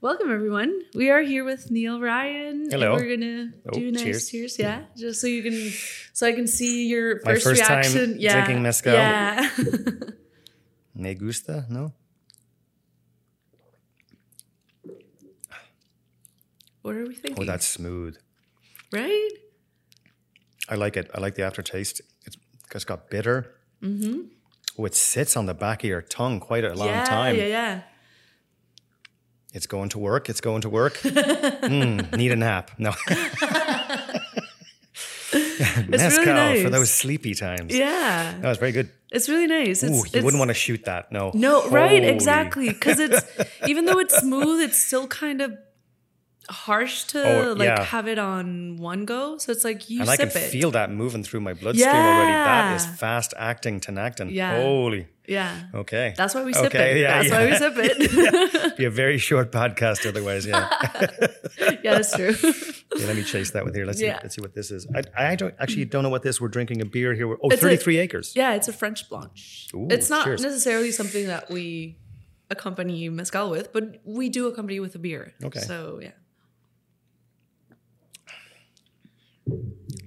Welcome everyone. We are here with Neal Ryan. Hello. And we're gonna Oh, do nice cheers. cheers. Yeah, just so you can, so I can see your first, first reaction. yeah, drinking mezcal. Yeah. Me gusta, no? what are we thinking? Oh, that's smooth. right. I like it. I like the aftertaste. It's, it's got bitter. Mm-hmm. Oh, it sits on the back of your tongue quite a long yeah, time. yeah, yeah. It's going to work. It's going to work. mm, need a nap. No. Mezcal for nice. those sleepy times. Yeah, That was very good. it's really nice. It's, Ooh, you it's- wouldn't want to shoot that. No. No, right, exactly. Because it's even though it's smooth, it's still kind of harsh to Oh, like yeah. have it on one go. So it's like you And I can it. feel that moving through my bloodstream already. That is fast acting Tinactin. Yeah. Holy. Yeah, Okay. that's why we sip Okay, it. yeah, that's yeah. why we sip it. Be a very short podcast otherwise. Yeah. yeah, that's true. Okay, let me chase that with here. Let's see. Let's see what this is. I, I don't actually don't know what this. We're drinking a beer here. Oh, It's a- 33 acres. yeah, it's a French Blanche. Ooh, it's not cheers. necessarily something that we accompany mezcal with, but we do accompany with a beer. Okay. So yeah.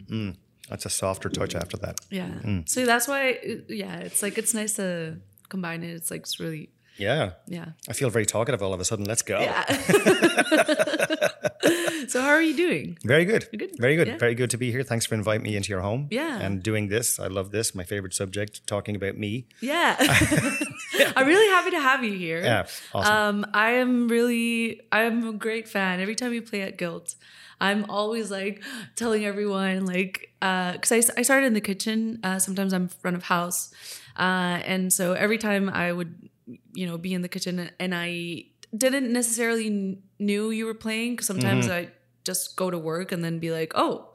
Mm. That's a softer touch after that. Yeah. Mm. So that's why, yeah, it's like it's nice to combine it. It's like it's really, Yeah. yeah. I feel very talkative all of a sudden. Let's go. Yeah. so how are you doing? Very good. good? Very good. Yeah. Very good to be here. Thanks for inviting me into your home. Yeah. And doing this. I love this. My favorite subject, talking about me. Yeah. I'm really happy to have you here. Yeah. Awesome. Um, I am really, I'm a great fan. Every time you play at Guilt, I'm always like telling everyone, like, because I, I started in the kitchen. Uh, sometimes I'm front of house. Uh, and so every time I would, you know, be in the kitchen and I didn't necessarily kn- knew you were playing, because sometimes I just go to work and then be like, oh,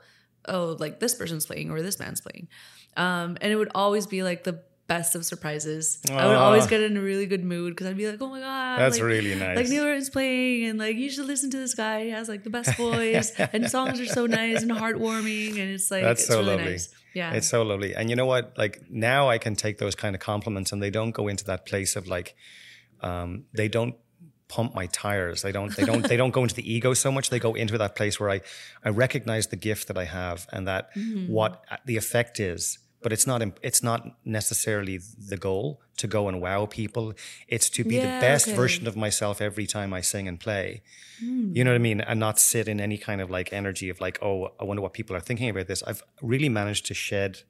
oh, like this person's playing or this band's playing. Um, and it would always be like the best of surprises. I would always get in a really good mood because I'd be like, oh my God. That's like, really nice. Like Neal Ryan's playing and like you should listen to this guy. He has like the best voice and songs are so nice and heartwarming and it's like That's it's so really lovely. nice. Yeah. It's so lovely. And you know what? Like now I can take those kind of compliments and they don't go into that place of like um, they don't pump my tires. They don't they don't they don't go into the ego so much. They go into that place where I I recognize the gift that I have and that Mm-hmm. what the effect is. But it's not it's not necessarily the goal to go and wow people. It's to be Yeah, the best okay. version of myself every time I sing and play. Hmm. You know what I mean? And not sit in any kind of like energy of like, oh, I wonder what people are thinking about this. I've really managed to shed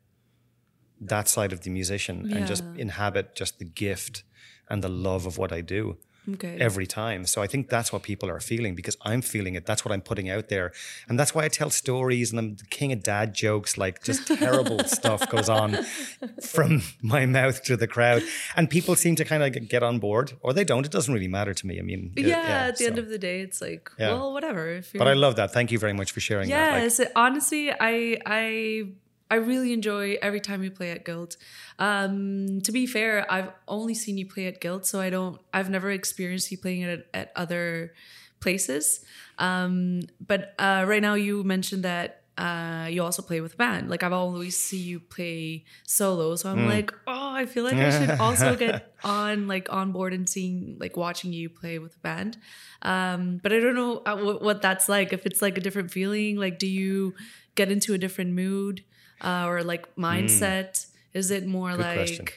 that side of the musician and just inhabit just the gift and the love of what I do okay. every time. So I think that's what people are feeling because I'm feeling it. That's what I'm putting out there. And that's why I tell stories and I'm the king of dad jokes, like just terrible stuff goes on from my mouth to the crowd. And people seem to kind of get on board or they don't. It doesn't really matter to me. I mean, yeah, at the end of the day, it's like, Yeah. well, whatever. But I love that. Thank you very much for sharing that. Like, Yes, honestly, I I I really enjoy every time you play at Guilt. Um, to be fair, I've only seen you play at Guilt, so I don't. I've never experienced you playing it at, at other places. Um, but uh, right now, you mentioned that. Uh, you also play with a band. Like I've always see you play solo, so I'm like, oh, I feel like I should also get on like on board and seeing like watching you play with a band. Um, but I don't know uh, what, what that's like. If it's like a different feeling, like do you get into a different mood uh, or like mindset? Is it more like question.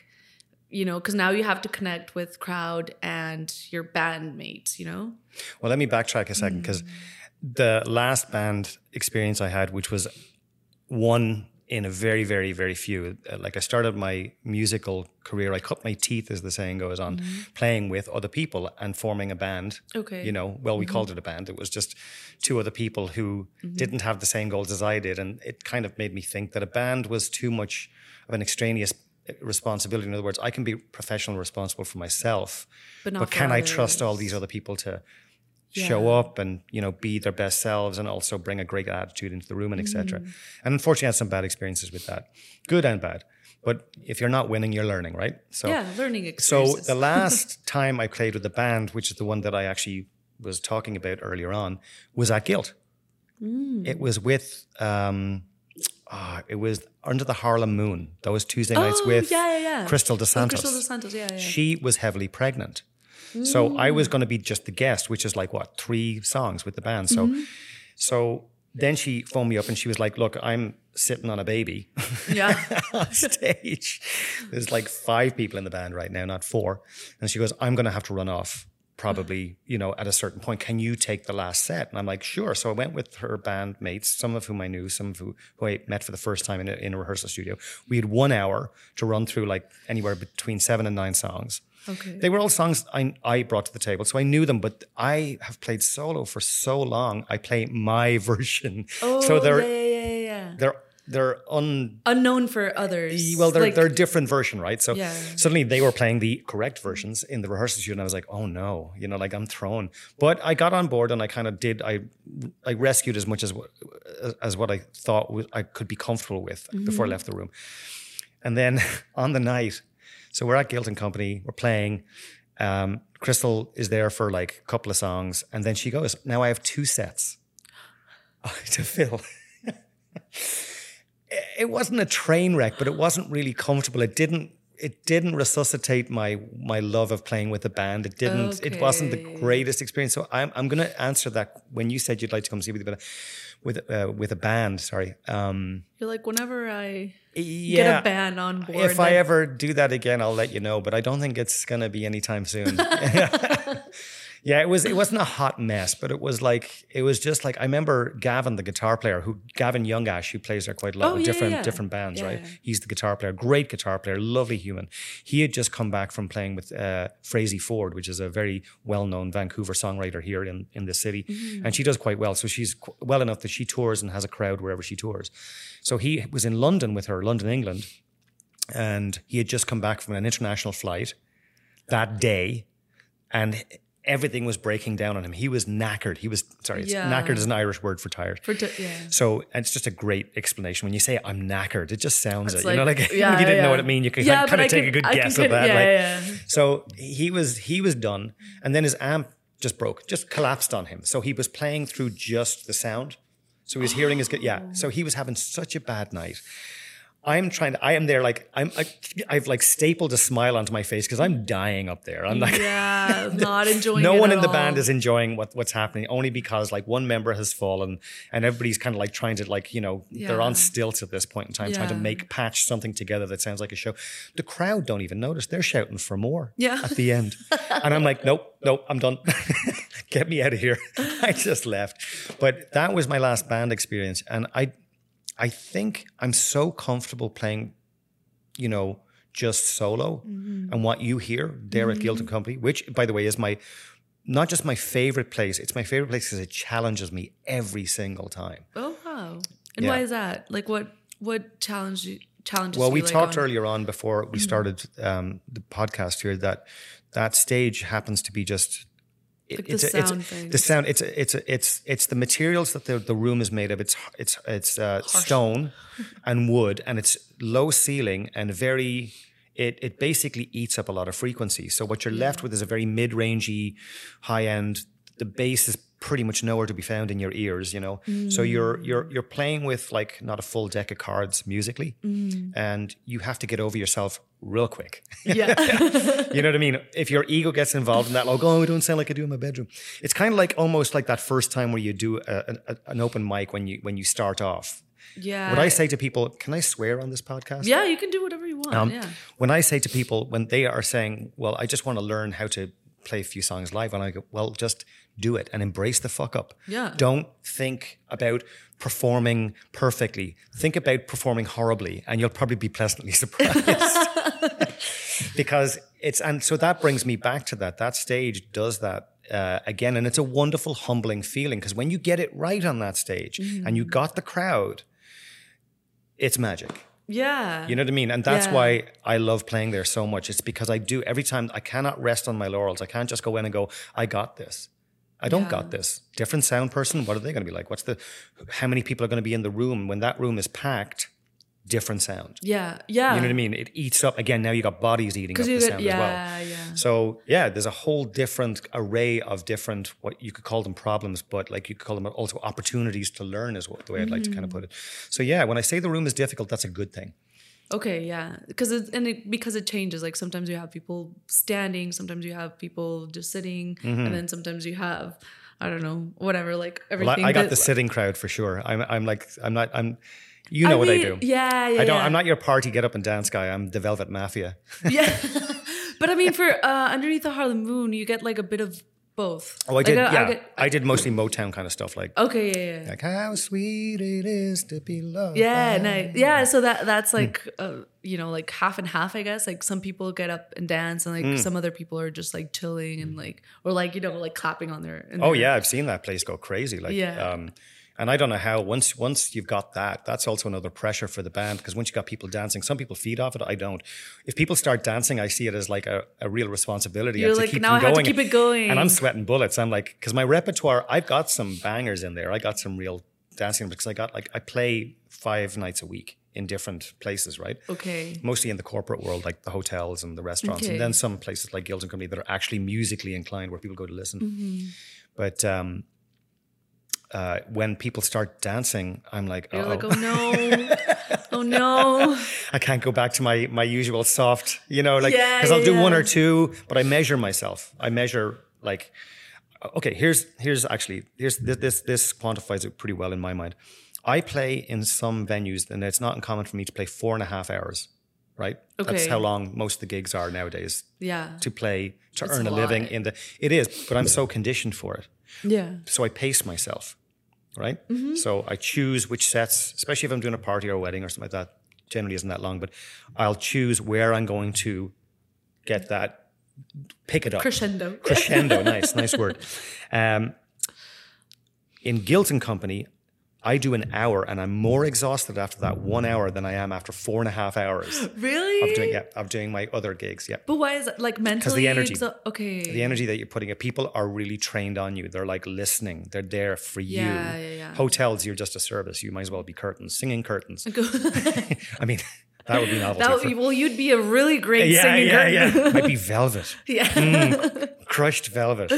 you know? Because now you have to connect with crowd and your bandmates. You know? Well, let me backtrack a second because the last band experience I had, which was one in a very, very, very few. uh, Like I started my musical career, I cut my teeth, as the saying goes, on playing with other people and forming a band. Okay. You know, well, we called it a band. It was just two other people who didn't have the same goals as I did, and it kind of made me think that a band was too much of an extraneous uh, responsibility. In other words, I can be professional responsible for myself, But not but can I trust all these other people to show up and you know be their best selves and also bring a great attitude into the room and etc. Mm. And unfortunately, I had some bad experiences with that, good and bad. But if you're not winning, you're learning, right? So, yeah, learning so the last time I played with the band, which is the one that I actually was talking about earlier on, was at Guilt. Mm. It was with. Um, ah, it was under the Harlem Moon. That was Tuesday nights Oh, with yeah, yeah, yeah. Crystal Oh, Crystal DeSantos, yeah, yeah. She was heavily pregnant. So I was mm. going to be just the guest, which is like what three songs with the band. So, mm-hmm. so then she phoned me up and she was like, "Look, I'm sitting on a baby Yeah. on stage. There's like five people in the band right now, not four." And she goes, "I'm going to have to run off." Probably, you know, at a certain point, can you take the last set? And I'm like, sure. So I went with her band mates, some of whom I knew, some of who, who I met for the first time in a, in a rehearsal studio. We had one hour to run through like anywhere between seven and nine songs. Okay. They were all songs I, I brought to the table, so I knew them. But I have played solo for so long. I play my version, Oh, so they're yeah, yeah, yeah, yeah. they're they're un Unknown for others. well they're Like, they're a different version, right? So Yeah. suddenly they were playing the correct versions in the rehearsal studio, and I was like, oh no, you know, like I'm thrown. But I got on board and I kind of did. I I rescued as much as as what I thought I could be comfortable with mm-hmm. before I left the room. And then on the night, so we're at Guilt and Company, we're playing. Um, Crystal is there for like a couple of songs, and then she goes, "Now I have two sets to fill." it wasn't a train wreck, but it wasn't really comfortable. It didn't. It didn't resuscitate my my love of playing with the band. It didn't. It wasn't the greatest experience. So I'm I'm going to answer that when you said you'd like to come see me with a with uh, with a band. Sorry. Um, You're like, whenever I yeah. get a band on board. If I ever do that again, I'll let you know. But I don't think it's going to be anytime soon. yeah, it was. It wasn't a hot mess, but it was like it was just like I remember Gavin, the guitar player, who Gavin Youngash, who plays there quite a lot Oh, yeah, different yeah. different bands, Yeah, right? He's the guitar player, great guitar player, lovely human. He had just come back from playing with uh, Frazey Ford, which is a very well known Vancouver songwriter here in in the city, Mm-hmm. and she does quite well. So she's qu- well enough that she tours and has a crowd wherever she tours. So he was in London with her, London, England and he had just come back from an international flight that day and everything was breaking down on him. He was knackered. He was sorry it's, Yeah. knackered is an irish word for tired. For t- yeah. so it's just a great explanation. When you say i'm knackered it just sounds it It's you know like like- yeah, if you didn't know what it mean. You can Yeah, kind of take can- a good I guess get at that Yeah, like yeah, yeah. so he was he was done and then his amp just broke just collapsed on him. So he was playing through just the sound. So he was hearing his yeah. So he was having such a bad night I'm trying to. I am there, like I'm. I, I've like stapled a smile onto my face because I'm dying up there. I'm like, Yeah, not enjoying no one in the band is enjoying what, what's happening. Only because like one member has fallen, and everybody's kind of like trying to like you know they're on stilts at this point in time, trying to make patch something together that sounds like a show. The crowd don't even notice. They're shouting for more. Yeah. At the end, and I'm like, nope, nope, I'm done. Get me out of here. I just left. But that was my last band experience, and I, I think I'm so comfortable playing you know, just solo mm-hmm. and what you hear there at Guilt and mm-hmm. Company, which by the way is my not just my favorite place, it's my favorite place because it challenges me every single time. Oh wow! And Yeah. why is that? Like, what what challenge you, challenges? Well, we like, talked on- earlier on before we mm-hmm. started um, the podcast here that that stage happens to be just it- Like the it's, a- it's sound the sound. It's a- it's a- it's it's the materials that the the room is made of. It's it's it's uh, stone and wood, and it's low ceiling and very. It it basically eats up a lot of frequency. So what you're left with is a very mid rangey, high end. The bass is pretty much nowhere to be found in your ears. You know, so you're you're you're playing with like not a full deck of cards musically, and you have to get over yourself real quick. Yeah, You know what I mean? If your ego gets involved in that, like, oh, I don't sound like I do in my bedroom. It's kind of like almost like that first time where you do a, a, an open mic when you when you start off. yeah. What I say to people, can I swear on this podcast? Yeah, you can do whatever you want. Um, yeah. When I say to people when they are saying, "Well, I just want to learn how to play a few songs live," and I go, "Well, just do it and embrace the fuck up. Yeah. Don't think about performing perfectly. Think about performing horribly, and you'll probably be pleasantly surprised." because it's and so that brings me back to that. That stage does that. Uh, again, and it's a wonderful, humbling feeling because when you get it right on that stage and you got the crowd, it's magic. Yeah. You know what I mean? And that's Yeah. why I love playing there so much. It's because I do every time I cannot rest on my laurels. I can't just go in and go, I got this. I don't Yeah. got this. Different sound person, what are they going to be like? What's the how many people are going to be in the room when that room is packed? Different sound. yeah. Yeah. You know what I mean? It eats up again. Now you got bodies eating up the sound get, as well. yeah, yeah. So yeah, there's a whole different array of different what you could call them problems, but like you could call them also opportunities to learn is what the way I'd like to kind of put it. So yeah, when I say the room is difficult, that's a good thing. Okay, yeah, because it and it because it changes. Like sometimes you have people standing, sometimes you have people just sitting, and then sometimes you have I don't know whatever like Mm-hmm. Well, everything. I, I got that- the sitting crowd for sure. I'm, I'm like, I'm not, I'm, you know I what I do. Yeah, yeah. I don't. yeah. I'm not your party get up and dance guy. I'm the Velvet Mafia. Yeah, but I mean, for uh, underneath the Harlem Moon, you get like a bit of both. Oh, I Like, did. I yeah, get- I did mostly Motown kind of stuff, like okay, yeah, yeah. like how sweet it is to be loved. Yeah, nice. Yeah, so that that's Hmm. like uh, you know like half and half, I guess. Like some people get up and dance, and like Hmm. some other people are just like chilling and like or like you know like clapping on their. Oh their- yeah, I've seen that place go crazy. Like, Yeah. um, and I don't know how. Once once you've got that, that's also another pressure for the band because once you've got people dancing, some people feed off it. I don't. If people start dancing, I see it as like a, a real responsibility. You're to like, "Now I have to keep it going." And I'm sweating bullets. I'm like, because my repertoire, I've got some bangers in there. I got some real dancing because I got like I play five nights a week in different places, right? Okay. Mostly in the corporate world, like the hotels and the restaurants, Okay. and then some places like Guilts and Company that are actually musically inclined, where people go to listen. Mm-hmm. But um, uh, when people start dancing, I'm like, oh, like, oh no, oh no. I can't go back to my my usual soft, you know, like Yeah, because I'll do yeah, one or two, but I measure myself. I measure like, okay, here's here's actually here's this this, this quantifies it pretty well in my mind. I play in some venues, and it's not uncommon for me to play four and a half hours. Right, that's how long most of the gigs are nowadays Yeah. to play to It's earn a a living in the. It is, but I'm so conditioned for it Yeah. so I pace myself, right? Mm-hmm. So I choose which sets, especially if I'm doing a party or a wedding or something like that. Generally, isn't that long, but I'll choose where I'm going to get that, pick it up, Crescendo. crescendo. nice, nice word. Um, in Guilt and Company, I do an hour, and I'm more exhausted after that one hour than I am after four and a half hours Really? of doing yeah of doing my other gigs. Yeah. But why is it like mentally? Because the energy. okay. the energy that you're putting it, people are really trained on you. They're like listening. They're there for Yeah, you. yeah, yeah. Hotels, you're just a service. You might as well be curtains, singing curtains. I mean, that would be novelty. that would, be- well, you'd be a really great yeah, singing yeah, yeah. Might be velvet, yeah. crushed velvet.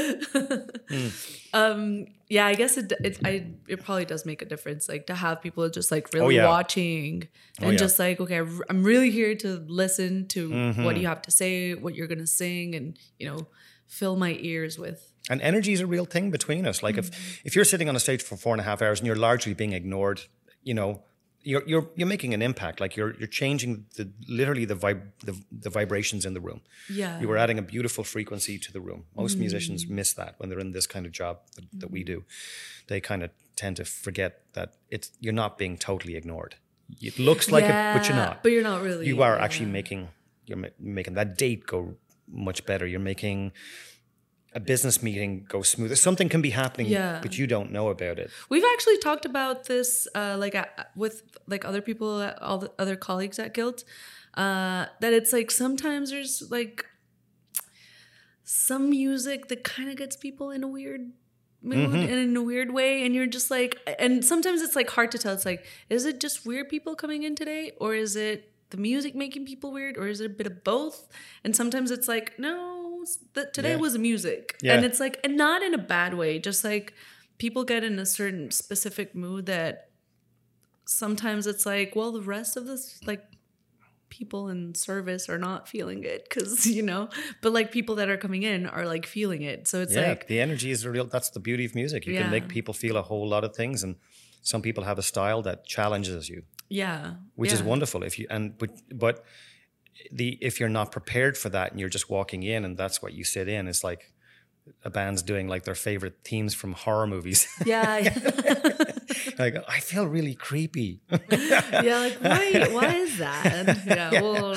yeah, I guess it it I it probably does make a difference, like to have people just like really Oh, yeah. watching and yeah. just like, okay, I'm really here to listen to Mm-hmm. what you have to say, what you're gonna sing, and you know, fill my ears with. And energy is a real thing between us. Like Mm. if if you're sitting on a stage for four and a half hours and you're largely being ignored, you know, you're you're you're making an impact. Like you're you're changing the literally the vib the, the vibrations in the room. Yeah. You were adding a beautiful frequency to the room. Most Mm. musicians miss that when they're in this kind of job that, that we do. They kind of tend to forget that it's you're not being totally ignored. It looks like it, but you're not. But you're not really. you are yeah. actually making you're ma- making that date go much better. You're making a business meeting go smoother. Something can be happening, Yeah. but you don't know about it. We've actually talked about this, uh, like uh, with like other people, uh, all the other colleagues at Guilt, uh, that it's like sometimes there's like some music that kind of gets people in a weird mood and in a weird way, and you're just like, and sometimes it's like hard to tell. It's like, is it just weird people coming in today, or is it the music making people weird, or is it a bit of both? And sometimes it's like, no, that today Yeah. was music, Yeah. and it's like, and not in a bad way, just like people get in a certain specific mood that sometimes it's like, well, the rest of this, like, people in service are not feeling it because, you know, but like people that are coming in are like feeling it. So it's yeah, like, the energy is real. That's the beauty of music. You Yeah. can make people feel a whole lot of things, and some people have a style that challenges you. yeah. which is wonderful if you and but but the if you're not prepared for that and you're just walking in and that's what you sit in it's like a band's doing like their favorite themes from horror movies Yeah. like i feel really creepy yeah. Like, why, why is that? Yeah. Well,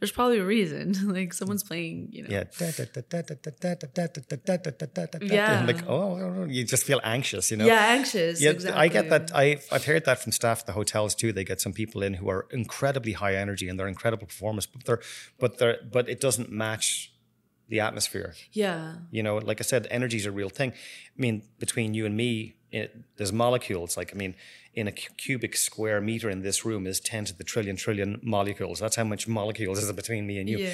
there's probably a reason. Like, someone's playing, you know. yeah Yeah. like oh you just feel anxious you know Yeah, anxious. Yeah, exactly. I get that. I've I've heard that from staff at the hotels too. They get some people in who are incredibly high energy and they're incredible performers, but they're but they're but it doesn't match the atmosphere. Yeah. You know, like I said, energy is a real thing. I mean, between you and me, it, there's molecules. Like, I mean, in a cubic square meter in this room is 10 to the trillion trillion molecules. That's how much molecules is between me and you. Yeah.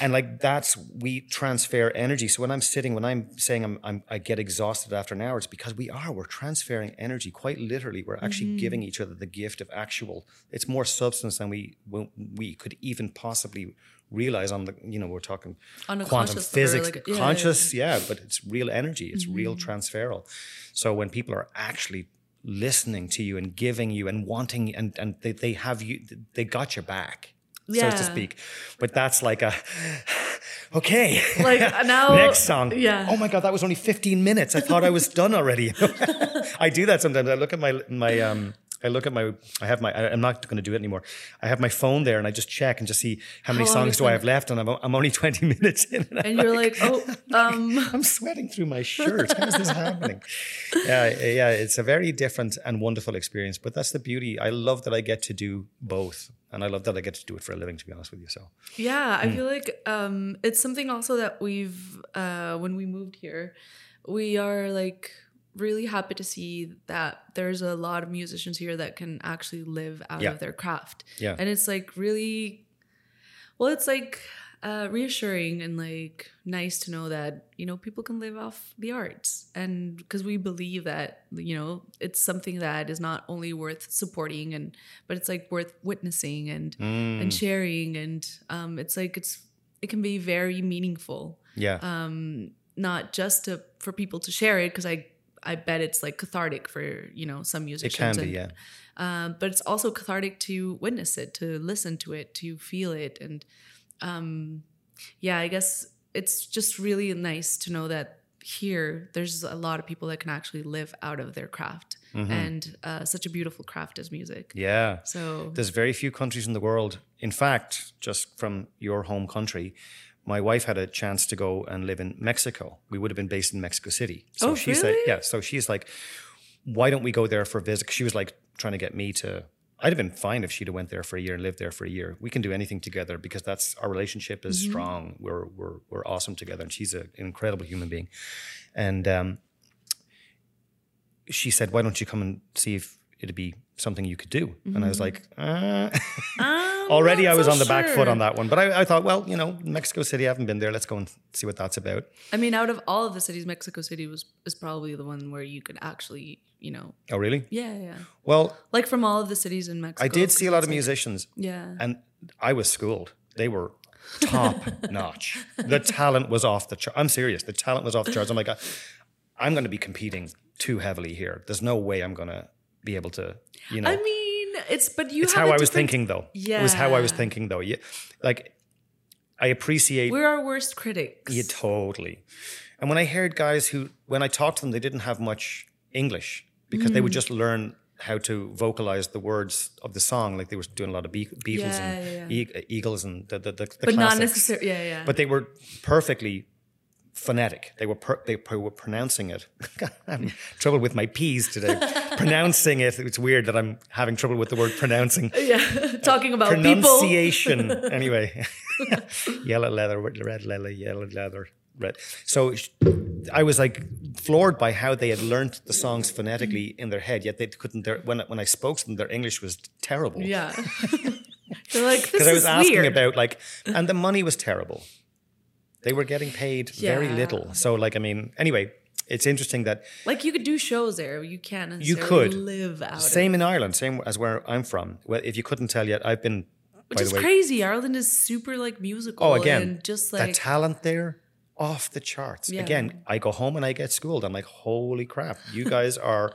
and like that's we transfer energy. So when I'm sitting, when I'm saying I'm, I'm I get exhausted after an hour, it's because we are we're transferring energy quite literally. We're actually Mm-hmm. giving each other the gift of actual. It's more substance than we we could even possibly realize on the you know we're talking On a quantum conscious physics like, yeah, yeah, conscious yeah, but it's real energy it's real Mm-hmm. transferal. So when people are actually listening to you and giving you and wanting and and they, they have you they got your back so to speak. But that's like a okay. Like now, next song. Yeah. oh my god that was only 15 minutes. I thought i was done already. I do that sometimes. I look at my my um I look at my, I have my, I- I'm not going to do it anymore. I have my phone there and I just check and just see how many How songs do I have left. And I'm, I'm only 20 minutes in. And, and you're like, oh, um, I'm sweating through my shirt. How is this happening? Yeah, yeah, it's a very different and wonderful experience. But that's the beauty. I love that I get to do both, and I love that I get to do it for a living. To be honest with you, so Yeah. I feel like um, it's something also that we've uh, when we moved here, we are like really happy to see that there's a lot of musicians here that can actually live out Yeah. of their craft. Yeah. and it's like really, well, it's like uh, reassuring and like nice to know that you know people can live off the arts, and because we believe that you know it's something that is not only worth supporting and but it's like worth witnessing and Mm. and sharing and um, it's like it's it can be very meaningful yeah, um, not just to for people to share it because i i bet it's like cathartic for you know some musicians. it can be. and, Yeah, um, but it's also cathartic to witness it to listen to it to feel it and um, yeah i guess it's just really nice to know that here there's a lot of people that can actually live out of their craft and uh, such a beautiful craft as music yeah. so There's very few countries in the world. In fact, just from your home country, my wife had a chance to go and live in Mexico. We would have been based in Mexico City. So Oh, she's like, really? yeah. So she's like, why don't we go there for a visit? She was like trying to get me to. I'd have been fine if she'd have went there for a year and lived there for a year. We can do anything together because that's our relationship is strong. We're we're we're awesome together, and she's a, an incredible human being. And um, she said, "Why don't you come and see if it'd be something you could do?" And I was like, uh. Already, I was so on the back foot on that one, but I, I thought, well, you know, Mexico City, I haven't been there. Let's go and see what that's about. I mean, out of all of the cities, Mexico City was is probably the one where you could actually, you know, Oh, really? yeah, yeah. Well, Like from all of the cities in Mexico. I did see a lot of like- musicians, Yeah. and I was schooled. They were top notch. The talent was off the chart. I'm serious. The talent was off the charts. I'm like, I'm going to be competing too heavily here. There's no way I'm going to be able to, you know. I mean, it's but you. it's how I was thinking, though. Yeah, it was how I was thinking, though. Yeah, like I appreciate We're our worst critics. Yeah, totally. And when I heard guys who, when I talked to them, they didn't have much English because they Mm. would just learn how to vocalize the words of the song, like they were doing a lot of Beatles Yeah, and yeah, E- Eagles and the the, the, the but not classics. necessarily. Yeah, yeah. But they were perfectly phonetic. They were per- they were pronouncing it. I'm trouble with my P's today. pronouncing it. It's weird that I'm having trouble with the word pronouncing. yeah, uh, talking about people. pronunciation. anyway, yellow leather, red leather, yellow leather, red. So I was like floored by how they had learned the songs phonetically in their head, yet they couldn't. Their, when when I spoke to them, their English was terrible. Yeah. They're like because I was asking weird. about like, and the money was terrible. They were getting paid very little. So like, I mean, anyway. It's interesting that like you could do shows there. You can't You necessarily could. live out. same in Ireland, same as where I'm from. Well, if you couldn't tell yet, I've been. Which is way, crazy. Ireland is super like musical. Oh, again, and just the like talent there off the charts. Yeah. Again, I go home and I get schooled. I'm like, holy crap, you guys are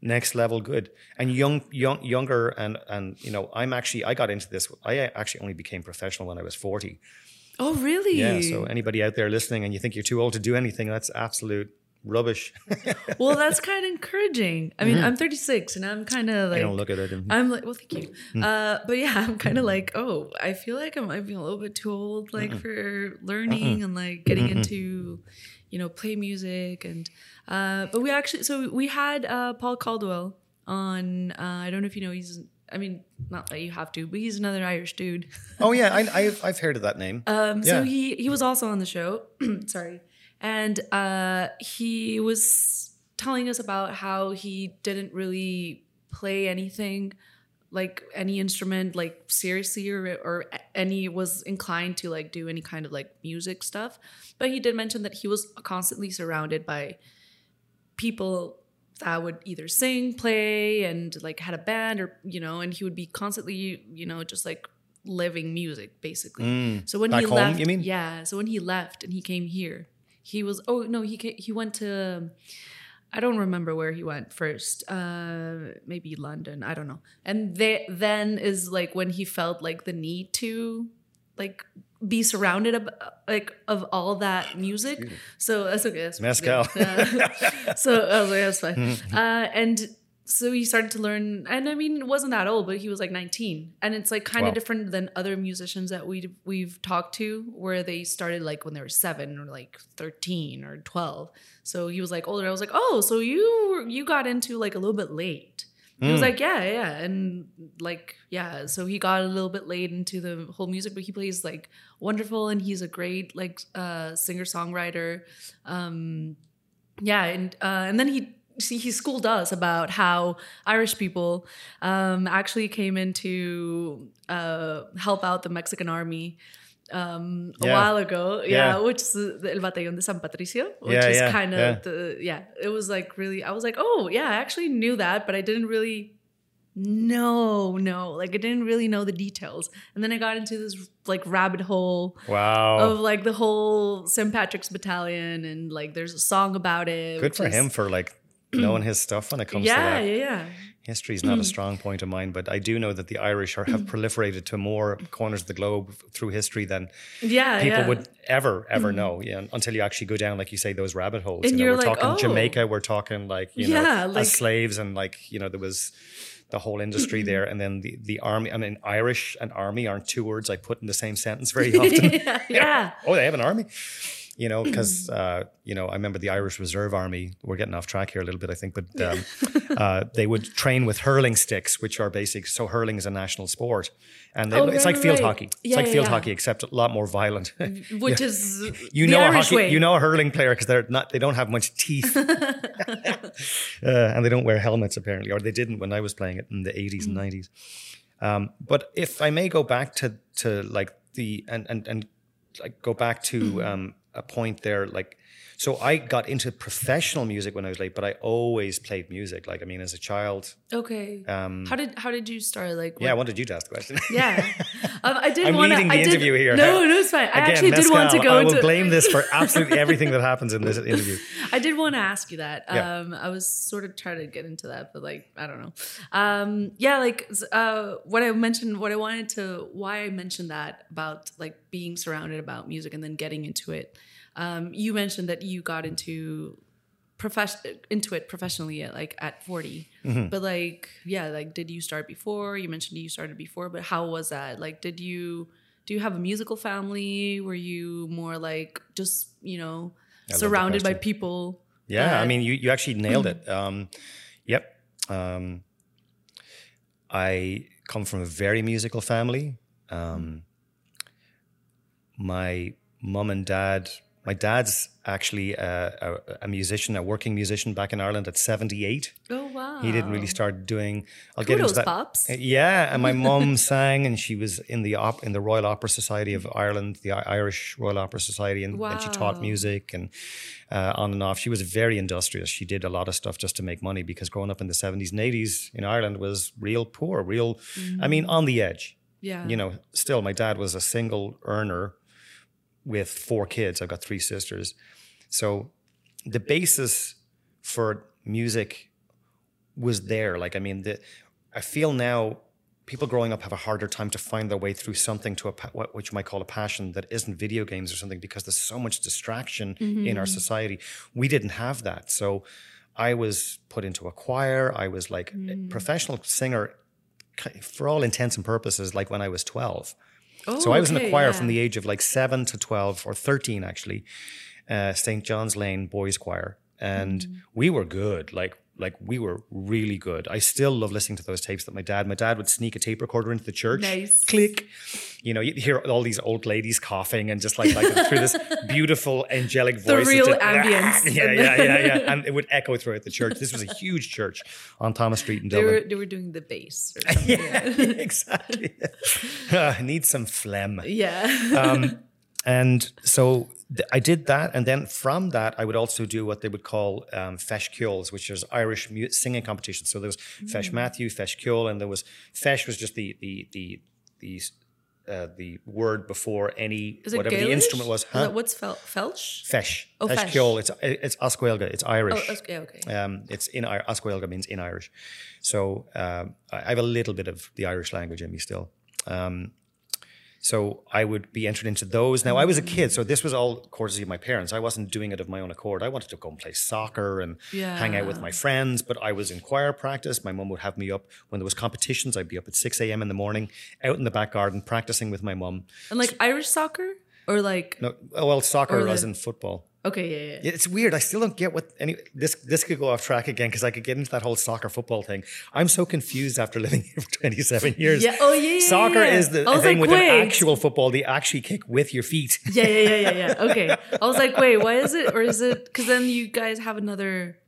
next level good. And young, young, younger, and and you know, I'm actually I got into this. I actually only became professional when I was 40. Oh really? Yeah. So anybody out there listening and you think you're too old to do anything, that's absolute rubbish. well, that's kind of encouraging. I mean, I'm 36 and I'm kind of like I don't look at it. And, I'm like, well, thank you. Uh, but yeah, I'm kind of like, oh, I feel like I might be a little bit too old, like for learning and like getting into, you know, play music and. Uh, but we actually, so we had uh, Paul Caldwell on. Uh, I don't know if you know, he's. I mean, not that you have to, but he's another Irish dude. oh yeah, I, I've I've heard of that name. Um, Yeah. So he he was also on the show. Sorry, and uh, he was telling us about how he didn't really play anything like any instrument like seriously or or any was inclined to like do any kind of like music stuff but he did mention that he was constantly surrounded by people that would either sing play and like had a band or you know and he would be constantly you know just like living music basically so when Mm. He home, left you mean? yeah so when he left and he came here he was oh no he ca- he went to I don't remember where he went first. Uh, maybe London. I don't know. And they, then is like when he felt like the need to like be surrounded of like of all that music. So that's okay. That's Mezcal. Yeah. so I was like, that's fine. Uh, and so he started to learn, and I mean, it wasn't that old, but he was like 19, and it's like kind of Wow. different than other musicians that we we've talked to, where they started like when they were seven or like 13 or 12. So he was like older. I was like, oh, so you you got into like a little bit late. He was Mm. like, yeah, yeah, and like, yeah. So he got a little bit late into the whole music, but he plays like wonderful, and he's a great like uh, singer songwriter. Um, yeah, and uh, and then he see he schooled us about how Irish people um, actually came in to uh, help out the Mexican army. Um, a Yeah. while ago, yeah, Yeah. which is the El Batallón de San Patricio, which Yeah, is yeah, kind of yeah. the yeah. It was like really, I was like, oh yeah, I actually knew that, but I didn't really no, no, like I didn't really know the details. And then I got into this like rabbit hole Wow. of like the whole St. Patrick's Battalion, and like there's a song about it. Good for is- him for like knowing his stuff when it comes to Yeah, that. yeah, yeah. History is not a hmm. strong point of mine, but I do know that the Irish are, have hmm. proliferated to more corners of the globe through history than Yeah, people yeah. would ever, ever hmm. know. Yeah, until you actually go down, like you say, those rabbit holes. And you know, you're we're like, talking oh. Jamaica, we're talking like you Yeah, know, like- as slaves, and like you know, there was the whole industry there, and then the the army. I mean, Irish and army aren't two words I put in the same sentence very often. yeah, yeah. oh, they have an army. You know, because uh, you know, I remember the Irish Reserve Army. We're getting off track here a little bit, I think, but um, uh, they would train with hurling sticks, which are basic. So hurling is a national sport, and they, Oh, it's right, like field right. hockey. It's like yeah, field yeah. hockey, except a lot more violent. Which is you the know Irish a hockey, way. you know a hurling player because they're not, they don't have much teeth, uh, and they don't wear helmets apparently, or they didn't when I was playing it in the eighties and nineties. Um, but if I may go back to to like the and and and like go back to um, a point there, like so I got into professional music when I was late, but I always played music. Like I mean, as a child, okay. um, how did how did you start? Like yeah, I wanted you to ask the question. yeah. Um, I did I'm want leading the I did, interview here. No, no, it's fine. I Again, actually did want to go I will into. blame this for absolutely everything that happens in this interview. I did want to ask you that. Yeah. Um, I was sort of trying to get into that, but like I don't know. Um, yeah, like uh, what I mentioned, what I wanted to, why I mentioned that about like being surrounded about music and then getting into it. Um, you mentioned that you got into profess- into it professionally at like at 40 Mm-hmm. but like yeah like did you start before you mentioned you started before but how was that like did you do you have a musical family were you more like just you know the surrounded by people Yeah, I mean, you, you actually nailed it. Um, yep. Um, I come from a very musical family. Um, my mom and dad, my dad's actually a, a, a musician, a working musician back in Ireland at 78. oh wow He didn't really start doing. I'll get Kudos, into that. pops. Uh, Yeah, and my mum sang, and she was in the op- in the Royal Opera Society of Ireland, the Irish Royal Opera Society, and, and she taught music and uh, on and off. She was very industrious. She did a lot of stuff just to make money because growing up in the seventies and eighties in Ireland was real poor, real. I mean, on the edge. yeah You know, still, my dad was a single earner with four kids. I've got three sisters, so the basis for music was there. Like, I mean, the, I feel now people growing up have a harder time to find their way through something to a what, what you might call a passion that isn't video games or something because there's so much distraction in our mm-hmm. society. We didn't have that, so I was put into a choir. I was like a mm. professional singer for all intents and purposes, like when I was twelve. Oh, So I was in a choir yeah. from the age of like seven to 12 or 13, actually, uh, St. John's Lane Boys Choir. And Mm. we were good. Like, like we were really good. I still love listening to those tapes that my dad. My dad would sneak a tape recorder into the church. Nice. Click. You know, you'd hear all these old ladies coughing and just like, like through this beautiful angelic voice. that real just- ambience. Yeah, yeah, yeah, yeah. And it would echo throughout the church. This was a huge church on Thomas Street in They Dublin. were they were doing the bass. Or something. yeah, exactly. I need some phlegm. yeah. Um, and so th- I did that, and then from that, I would also do what they would call um, Feis Ceoils, which is Irish mu- singing competition. So there was Feis Maitiú, Feis Ceoil, and there was Feis was just the the the the uh, the word before any whatever the instrument was. Huh? what's fel- Felsh? Feis. Oh, Feis. Ceoil. It's it's as Gaeilge. It's Irish. Oh, okay, okay. Um, it's in Ir- as Gaeilge means in Irish, so um, I I have a little bit of the Irish language in me still. Um, so I would be entered into those. Now I was a kid, so this was all courtesy of my parents. I wasn't doing it of my own accord. I wanted to go and play soccer and hang out with my friends, but I was in choir practice. My mum would have me up when there was competitions. I'd be up at six a.m. in the morning, out in the back garden practicing with my mum. And like Irish soccer or like No, well, soccer Or as in football. Okay, yeah, yeah. It's weird. I still don't get what any this this could go off track again because I could get into that whole soccer football thing. I'm so confused after living here for 27 years. Yeah, oh, yeah, yeah, Soccer yeah. is the thing like, with wait. an actual football. They actually kick with your feet. Yeah, yeah, yeah, yeah, yeah. Okay. I was like, wait, why is it? Or is it? Because then you guys have another.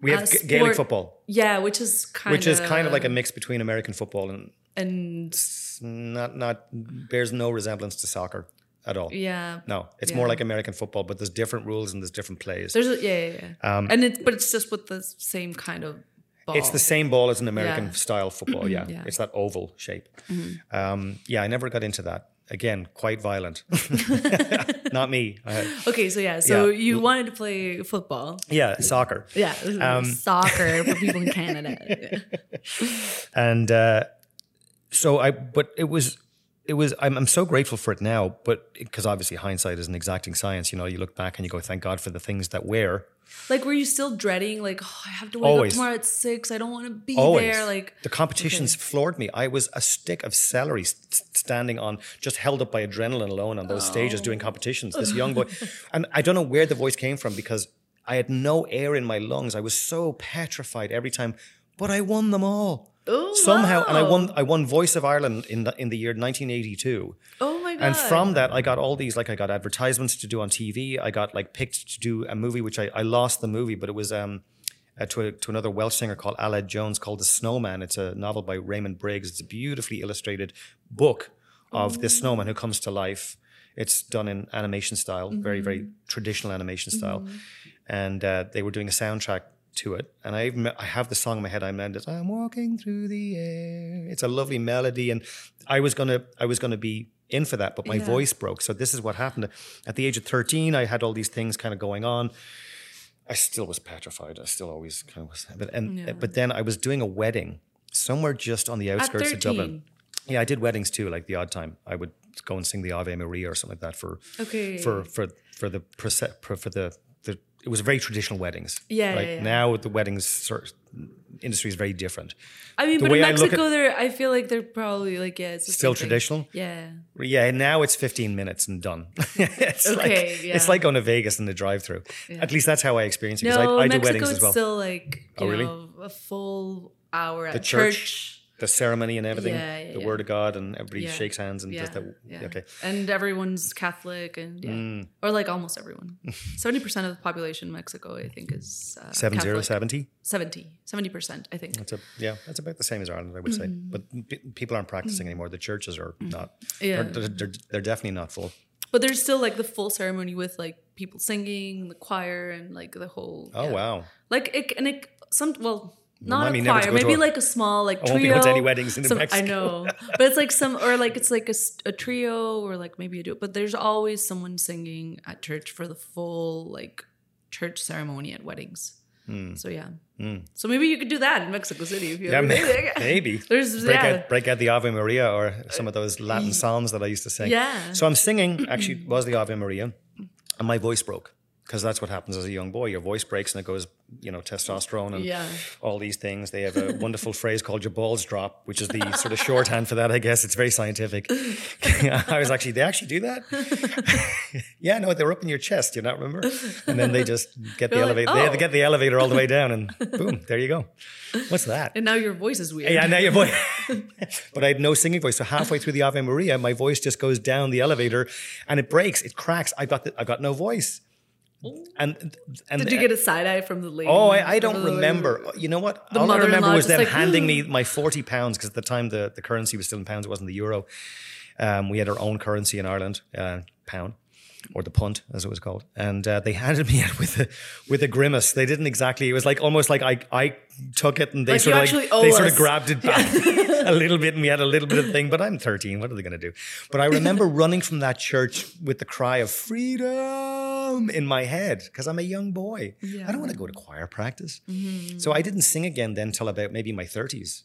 We have Uh, G- Gaelic football, Yeah, which is kind which is kind of like a mix between American football and and not not bears no resemblance to soccer at all. yeah. No, it's Yeah. more like American football, but there's different rules and there's different plays. There's a, yeah, yeah, yeah. Um, and it's but it's just with the same kind of ball. It's the same ball as an American Yeah. style football. Yeah. Yeah. It's that oval shape. Um, yeah, I never got into that. Again, quite violent. Not me. I- Okay, so yeah, so you wanted to play football. yeah, soccer. Yeah, Um, soccer for people in Canada. And uh, so I, but it was, it was, I'm, I'm so grateful for it now, but because obviously hindsight is an exacting science. You know, you look back and you go, thank God for the things that were. Like, were you still dreading? Like, oh, I have to wake Always. up tomorrow at six. I don't want to be Always. there. Like, the competitions floored me. I was a stick of celery s- standing on, just held up by adrenaline alone on those stages doing oh. competitions. This young boy, and I don't know where the voice came from because I had no air in my lungs. I was so petrified every time, but I won them all oh, somehow, and I won. I won Voice of Ireland in the in the year 1982. Oh my god! And from that, I got all these, like, I got advertisements to do on TV. I got, like, picked to do a movie, which I, I lost the movie, but it was um, uh, to, a, to another Welsh singer called Aled Jones called The Snowman. It's a novel by Raymond Briggs. It's a beautifully illustrated book of this snowman who comes to life. It's done in animation style, very, very traditional animation style. And uh, they were doing a soundtrack to it. And I, even, I have the song in my head. I meant it. I'm walking through the air. It's a lovely melody. And I was going to, I was going to be in for that, but my Yeah. voice broke. So this is what happened. At the age of 13, I had all these things kind of going on. I still was petrified. I still always kind of was. But, and, Yeah. but then I was doing a wedding somewhere just on the outskirts of Dublin. Yeah, I did weddings too, like the odd time. I would go and sing the Ave Maria or something like that for Okay. for for for the for the. It was very traditional weddings. Yeah, Like yeah, yeah. now, the weddings sort industry is very different. I mean, the but in way I look Mexico, they're. I feel like they're probably like yeah, it's Still traditional. Yeah. Yeah, now it's 15 minutes and done. it's Okay, like, yeah. It's like going to Vegas in the drive-through. At least that's how I experience it. No, I, I do Mexico weddings as well. still like oh, you Oh, really? know a full hour at The church, church. The ceremony and everything, Yeah, yeah, the yeah. word of God, and everybody shakes hands and Yeah, does that. Okay. And everyone's Catholic, and yeah, Mm. or like almost everyone. Seventy percent of the population in Mexico, I think, is uh, Seven zero 70 percent, I think. That's a yeah. That's about the same as Ireland, I would say. Mm-hmm. But p- people aren't practicing anymore. The churches are not. Mm. Yeah. They're, they're, they're definitely not full. But there's still like the full ceremony with like people singing, the choir, and like the whole. Oh wow! Like it and it some well. Not a choir, maybe a- like a small like I won't be trio. going to any weddings in some, I know, but it's like some or like it's like a trio or like maybe a duo. But there's always someone singing at church for the full like church ceremony at weddings. Hmm. So yeah, hmm. so maybe you could do that in Mexico City if you. Yeah, ever may- maybe. There's break yeah, out break out the Ave Maria or some of those Latin psalms that I used to sing. Yeah. So I'm singing. Actually, was the Ave Maria, and my voice broke. Because that's what happens as a young boy. Your voice breaks and it goes, you know, testosterone and Yeah. all these things. They have a wonderful phrase called your balls drop, which is the sort of shorthand for that, I guess. It's very scientific. I was actually, they actually do that? yeah, no, they're up in your chest, you not remember? And then they just get the like, elevator, they "Oh." get the elevator all the way down and boom, there you go. What's that? And now your voice is weird. Yeah, now your voice. but I had no singing voice. So halfway through the Ave Maria, my voice just goes down the elevator and it breaks, it cracks. I got the, I got no voice. And and Did you get a side eye from the lady? Oh, I, I don't the- remember. You know what? The All I remember was them like, handing me my forty pounds because at the time the, the currency was still in pounds. It wasn't the euro. Um, we had our own currency in Ireland, uh, pound or the punt as it was called, and uh, they handed me it with a with a grimace. They didn't exactly. It was like almost like I I took it and they Like, sort of like they sort of grabbed it back a little bit, and we had a little bit of thing. But I'm 13. What are they going to do? But I remember running from that church with the cry of freedom in my head because I'm a young boy. I don't want to go to choir practice. Mm-hmm. So I didn't sing again then till about maybe my 30s.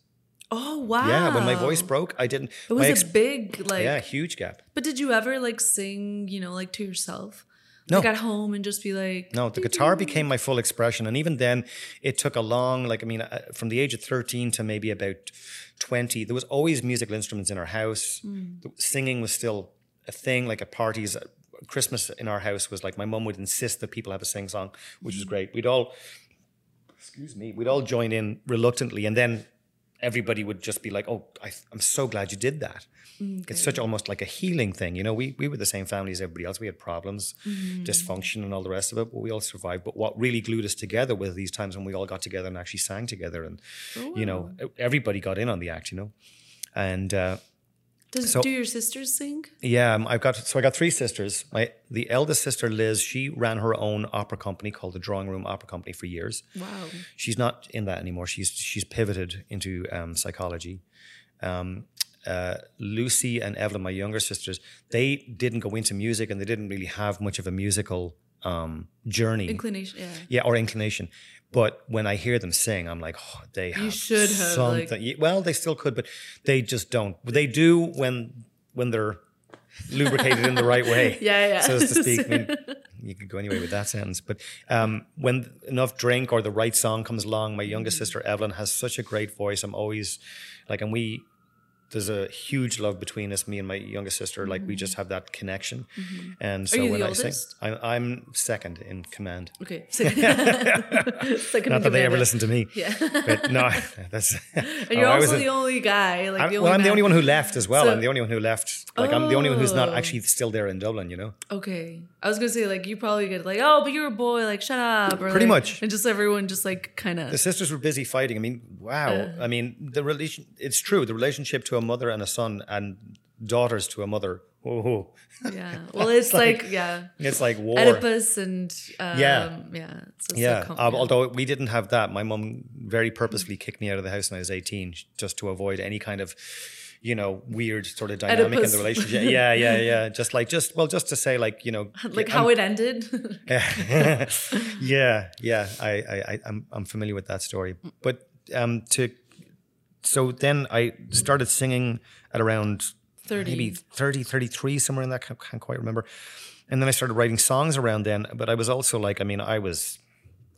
Oh wow. Yeah, when my voice broke, I didn't. It was my a big like. yeah, huge gap. But did you ever like sing? You know, like to yourself? No. Like at home and just be like. No, the guitar became my full expression, and even then, it took a long. Like I mean, uh, from the age of thirteen to maybe about twenty, there was always musical instruments in our house. The- Singing was still a thing. Like at parties, uh, Christmas in our house was like my mum would insist that people have a sing song, which was great. We'd all, excuse me, we'd all join in reluctantly, and then everybody would just be like, "Oh, I, I'm so glad you did that." It's such almost like a healing thing, you know. We we were the same family as everybody else. We had problems, dysfunction, and all the rest of it, but we all survived. But what really glued us together was these times when we all got together and actually sang together, and you know, everybody got in on the act, you know. And uh, Does So- do your sisters sing? yeah, um, I've got so I got three sisters. My the eldest sister Liz, she ran her own opera company called the Drawing Room Opera Company for years. Wow. She's not in that anymore. She's she's pivoted into um, psychology. Um, uh, Lucy and Evelyn, my younger sisters, they didn't go into music and they didn't really have much of a musical um, journey. Inclination. Yeah. yeah, or inclination. But when I hear them sing, I'm like, oh, they have should have, like- something. Ye- well, they still could, but they just don't. They do when when they're lubricated in the right way. Yeah, yeah. So as to speak. I mean, you could go anyway with that sentence. But um, when enough drink or the right song comes along, my youngest Mm-hmm. sister Evelyn has such a great voice. I'm always like, and we. There's a huge love between us, me and my youngest sister. Like we just have that connection, and so Mm-hmm. when I sing. I'm, I'm second in command. Okay. Second, Second Not that they ever listen to me. Yeah. But no, that's. And Oh, you're was also the only guy. Like I'm, the only well, I'm the only one who left as well. So- I'm the only one who left. Like I'm the only one who's not Oh. actually still there in Dublin. You know. Okay. I was gonna say like you probably get like oh but you're a boy like shut up or Pretty like- much. and just everyone just like kind of The sisters were busy fighting. I mean, wow. Uh. I mean, the relation. It's true. The relationship to a mother and a son, and daughters to a mother. Oh, yeah. Well, it's like, yeah, it's like war. Oedipus and um, Yeah. yeah, it's Yeah, like um, although we didn't have that. My mum very purposefully kicked me out of the house when I was 18 just to avoid any kind of, you know, weird sort of dynamic in the relationship. Yeah, yeah, yeah. Just like, just, well, just to say, like, you know, like I'm- how it ended. yeah, yeah. I, I, I I'm, I'm familiar with that story. But um, to, so then I started singing at around 30. maybe 30, 33, somewhere in that. Can't, can't quite remember. And then I started writing songs around then. But I was also like, I mean, I was,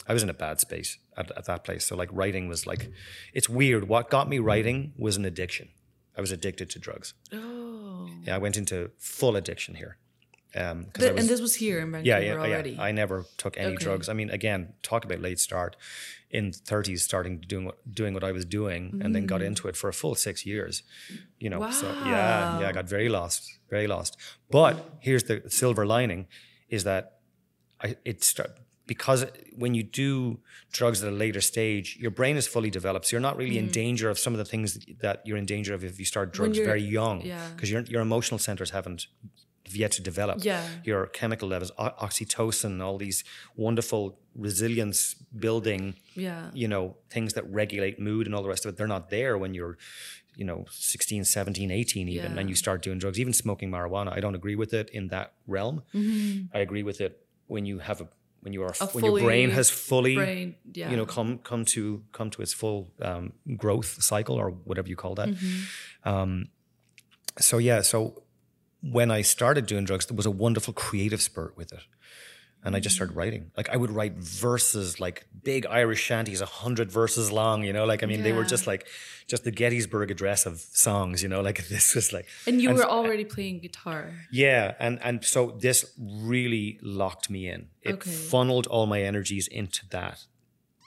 I was in a bad space at, at that place. So like writing was like, it's weird. What got me writing was an addiction. I was addicted to drugs. oh, Yeah, I went into full addiction here. Um, was- and this was here in yeah, Vancouver yeah, already. yeah. I never took any Okay. drugs. I mean, again, talk about late start. In thirties, starting doing what doing what I was doing, and then got into it for a full six years. You know, so yeah, yeah, I got very lost, very lost. But here's the silver lining: is that I it start because when you do drugs at a later stage, your brain is fully developed, so you're not really in danger of some of the things that you're in danger of if you start drugs very young, yeah. because your your emotional centers haven't yet to develop Yeah. your chemical levels, oxytocin, all these wonderful resilience building, yeah. you know, things that regulate mood and all the rest of it. They're not there when you're, you know, 16, 17, 18 even, Yeah. and you start doing drugs, even smoking marijuana. I don't agree with it in that realm. I agree with it when you have a, when you are, Mm-hmm. A when your brain has fully, Brain, yeah. you know, come, come to, come to its full um, growth cycle or whatever you call that. Mm-hmm. Um, so yeah, so when I started doing drugs, there was a wonderful creative spurt with it. and I just started mm. writing. Like I would write verses, like big Irish shanties, a hundred verses long. You know, like I mean, they were just like just the Gettysburg Address of songs. You know, like this was like And you And were already playing guitar. yeah, and and so this really locked me in. It Okay. funneled all my energies into that.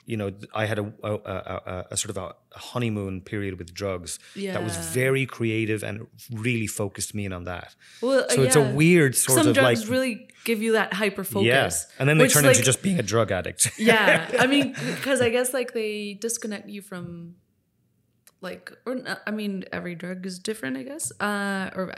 You know, I had a a, a, a, a sort of a honeymoon period with drugs that was very creative and really focused me in on that. Well, So it's a weird sort Some of drugs like really give you that hyper focus. yeah, and then they turn like, into just being a drug addict. yeah. I mean, because I guess like they disconnect you from like, or I mean, every drug is different, I guess, uh, or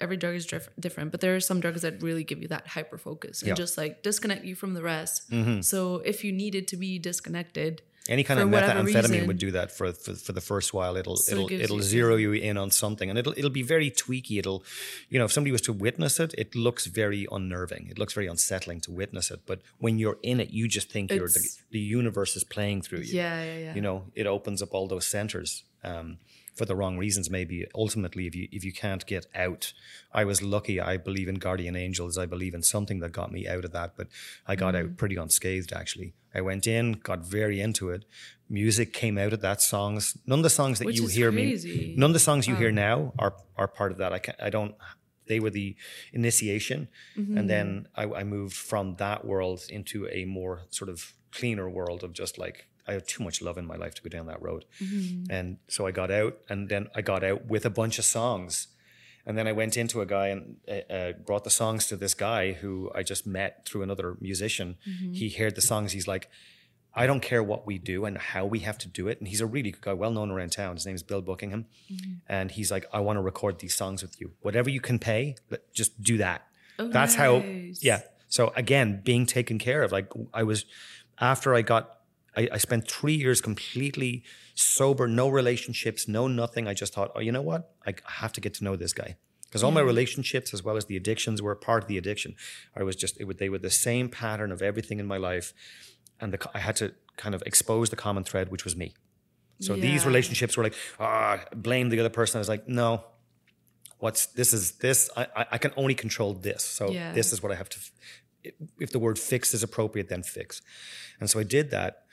every drug is diff- different. But there are some drugs that really give you that hyper focus and Yeah. just like disconnect you from the rest. Mhm. So if you needed to be disconnected, Any kind of methamphetamine reason. would do that for, for for the first while. It'll So it it'll gives it'll you- zero you in on something, and it'll it'll be very tweaky. It'll, you know, if somebody was to witness it, it looks very unnerving. It looks very unsettling to witness it. But when you're in it, you just think you're the, the universe is playing through you. yeah, yeah, yeah. You know, it opens up all those centers. Um, for the wrong reasons, maybe ultimately, if you if you can't get out, I was lucky. I believe in guardian angels. I believe in something that got me out of that. But I got Mm. out pretty unscathed. Actually, I went in, got very into it. Music came out of that. Songs, none of the songs that Which you hear crazy. me, none of the songs you hear now are are part of that. I can I don't. They were the initiation, Mm-hmm. and then I, I moved from that world into a more sort of cleaner world of just like I have too much love in my life to go down that road. Mm-hmm. And so I got out, and then I got out with a bunch of songs. And then I went into a guy and uh, uh, brought the songs to this guy who I just met through another musician. Mm-hmm. He heard the songs. He's like, I don't care what we do and how we have to do it. And he's a really good guy, well known around town. His name is Bill Buckingham. Mm-hmm. And he's like, I want to record these songs with you. Whatever you can pay, just do that. Oh, That's how, yeah. So again, being taken care of. Like I was, after I got, I, I spent three years completely sober, no relationships, no nothing. I just thought, oh, you know what? I have to get to know this guy. Because all my relationships, as well as the addictions, were part of the addiction. I was just, it would, they were the same pattern of everything in my life. And the, I had to kind of expose the common thread, which was me. So these relationships were like, ah, blame the other person. I was like, no, what's this is this I, I- can only control this so Yeah. this is what i have to if the word fix is appropriate then fix. And so i did that.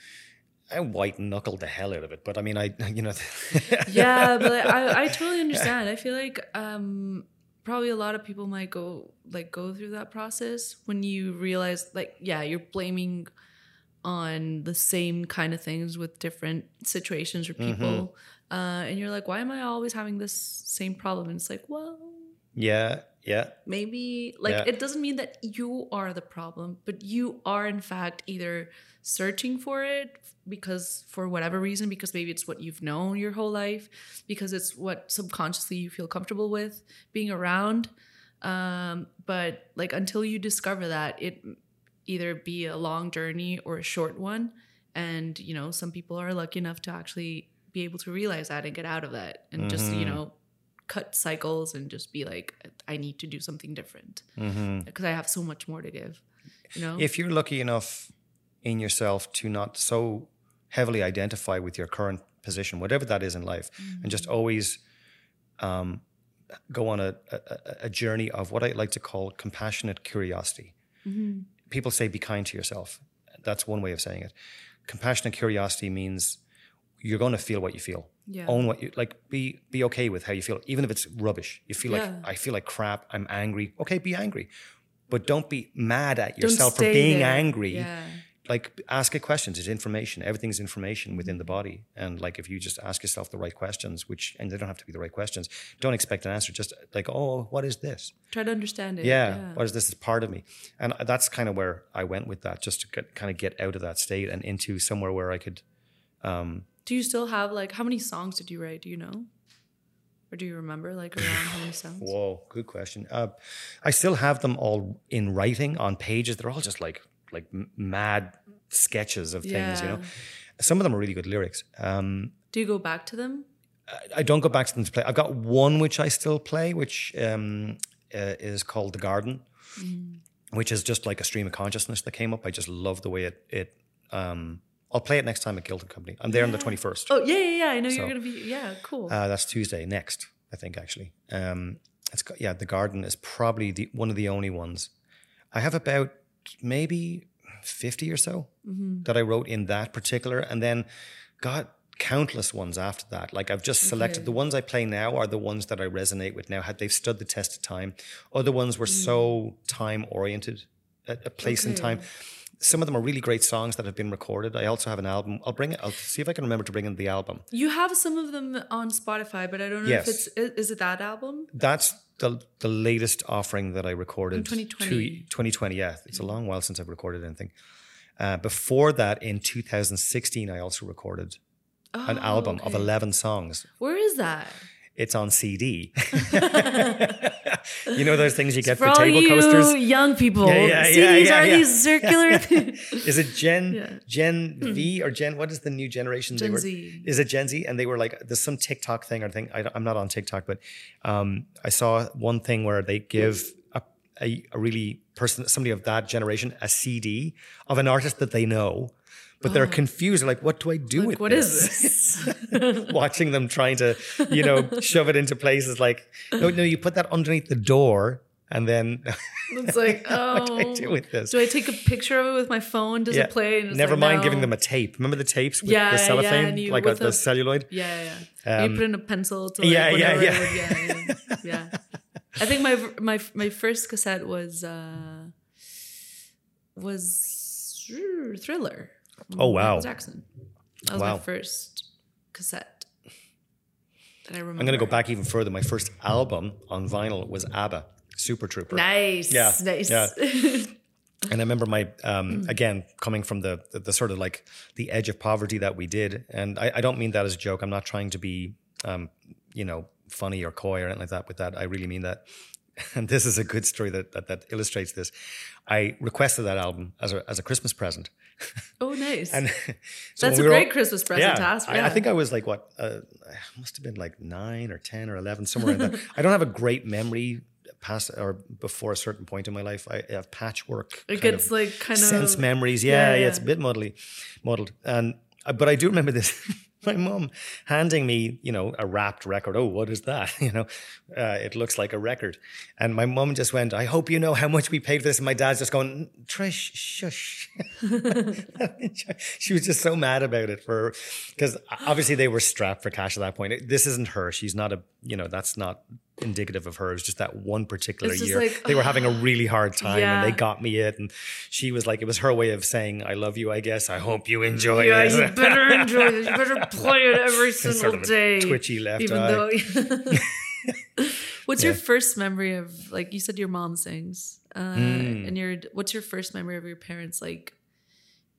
I white knuckled the hell out of it but i mean i you know. Yeah, but I, I totally understand. I feel like um, probably a lot of people might go like go through that process when you realize like yeah, you're blaming on the same kind of things with different situations or people, uh, and you're like, why am I always having this same problem? And it's like, well, yeah yeah maybe like Yeah. it doesn't mean that you are the problem but you are in fact either searching for it because for whatever reason because maybe it's what you've known your whole life because it's what subconsciously you feel comfortable with being around um but like until you discover that it either be a long journey or a short one and you know some people are lucky enough to actually be able to realize that and get out of that and just you Mhm. know cut cycles and just be like i need to do something different because i have so much more to give you know if you're lucky enough in yourself to not so heavily identify with your current position whatever that is in life and just always um, go on a, a, a journey of what i like to call compassionate curiosity Mhm. people say be kind to yourself. That's one way of saying it. Compassionate curiosity means you're going to feel what you feel. yeah Own what you like. Be be okay with how you feel, even if it's rubbish. You feel Yeah. like I feel like crap. I'm angry. Okay, be angry, but don't be mad at yourself for being there. angry. yeah Like ask it questions. It's information. Everything's information within the body. And like if you just ask yourself the right questions, which and they don't have to be the right questions. Don't expect an answer. Just like oh, what is this? try to understand it yeah, what is this is part of me and that's kind of where i went with that just to get, kind of get out of that state and into somewhere where i could um do you still have like how many songs did you write? Do you know? Or do you remember like around how many songs? Whoa good question. Uh i still have them all in writing on pages. They're all just like like mad sketches of things you know? Some of them are really good lyrics. Um do you go back to them? I don't go back to them to play. I've got one which I still play, which um, uh, is called The Garden, which is just like a stream of consciousness that came up. I just love the way it. it um, I'll play it next time at Guilt and Company. I'm there on the 21st. oh yeah yeah yeah i know So, you're gonna be yeah cool Uh, that's Tuesday next, I think, actually. Um, it's got, yeah, The Garden is probably the one of the only ones. I have about maybe 50 or so Mm-hmm. that I wrote in that particular. And then got countless ones after that. Like I've just selected Okay. the ones I play now are the ones that I resonate with now. Had they've stood the test of time. Other ones were Mm. so time oriented, a, a place and time. Okay. Some of them are really great songs that have been recorded. I also have an album. I'll bring it. I'll see if I can remember to bring in the album. You have some of them on Spotify, but I don't know Yes. if it's is it that album? That's the the latest offering that I recorded. In 2020. 2020, yeah. It's a long while since I've recorded anything. Uh, before that, in 2016, I also recorded an Oh, album of 11 songs. Where is that? It's on CD. you know those things you get For for, table you coasters? young people, Yeah, yeah, yeah, CDs yeah, are yeah. these circular. Is it Gen Yeah. Hmm. Gen V or Gen? What is the new generation? they Gen were, Z. Is it Gen Z? And they were like, there's some TikTok thing or thing. I, am not on TikTok, but um, I saw one thing where they give a, a, a really person, somebody of that generation, a CD of an artist that they know. But they're confused. They're like, what do I do with Oh. What this? is this? Watching them trying to, you know, shove it into places like, no, no, you put that underneath the door and then It's like, oh, what do I do with this? do I take a picture of it with my phone? Does it play? Never like, mind no. giving them a tape. Remember the tapes with Yeah, the cellophane, and you- like a, with the celluloid? Yeah, yeah. you put in a pencil to like yeah, yeah, yeah. it would- yeah, yeah, yeah. I think my my my first cassette was uh was Thriller. Oh, wow. Michael Jackson. That was Wow. my first cassette. That I remember. I'm going to go back even further. My first album on vinyl was ABBA, Super Trooper. Nice. Yeah, Nice. yeah. And I remember my, um, again, coming from the, the the sort of like the edge of poverty that we did. And I, I don't mean that as a joke. I'm not trying to be, um, you know, funny or coy or anything like that with that. I really mean that. And this is a good story that, that, that illustrates this. I requested that album as a, as a Christmas present. oh, nice. And so That's a we great all- Christmas present to ask. I, I think I was like what uh, I must have been like nine or ten or eleven, somewhere in that. I don't have a great memory past or before a certain point in my life. I have patchwork. it gets of like kind of sense memories. yeah, Yeah, yeah, yeah. it's a bit muddly, muddled. And uh, but I do remember this. My mum handing me, you know, a wrapped record. Oh, what is that? You know, uh, it looks like a record. And my mum just went, "I hope you know how much we paid for this." And my dad's just going, "Trish, shush." she was just so mad about it for because obviously they were strapped for cash at that point. This isn't her. She's not a, you know, that's not indicative of her. It was just that one particular year. like, they were having a really hard time Yeah. and they got me it. And she was like, it was her way of saying, I love you, I guess. I hope you enjoy Yeah, it. you better enjoy this. You better play it every single Sort of day. twitchy left even eye. though. what's your first memory of like you said your mom sings, uh, Hmm. and your what's your first memory of your parents like?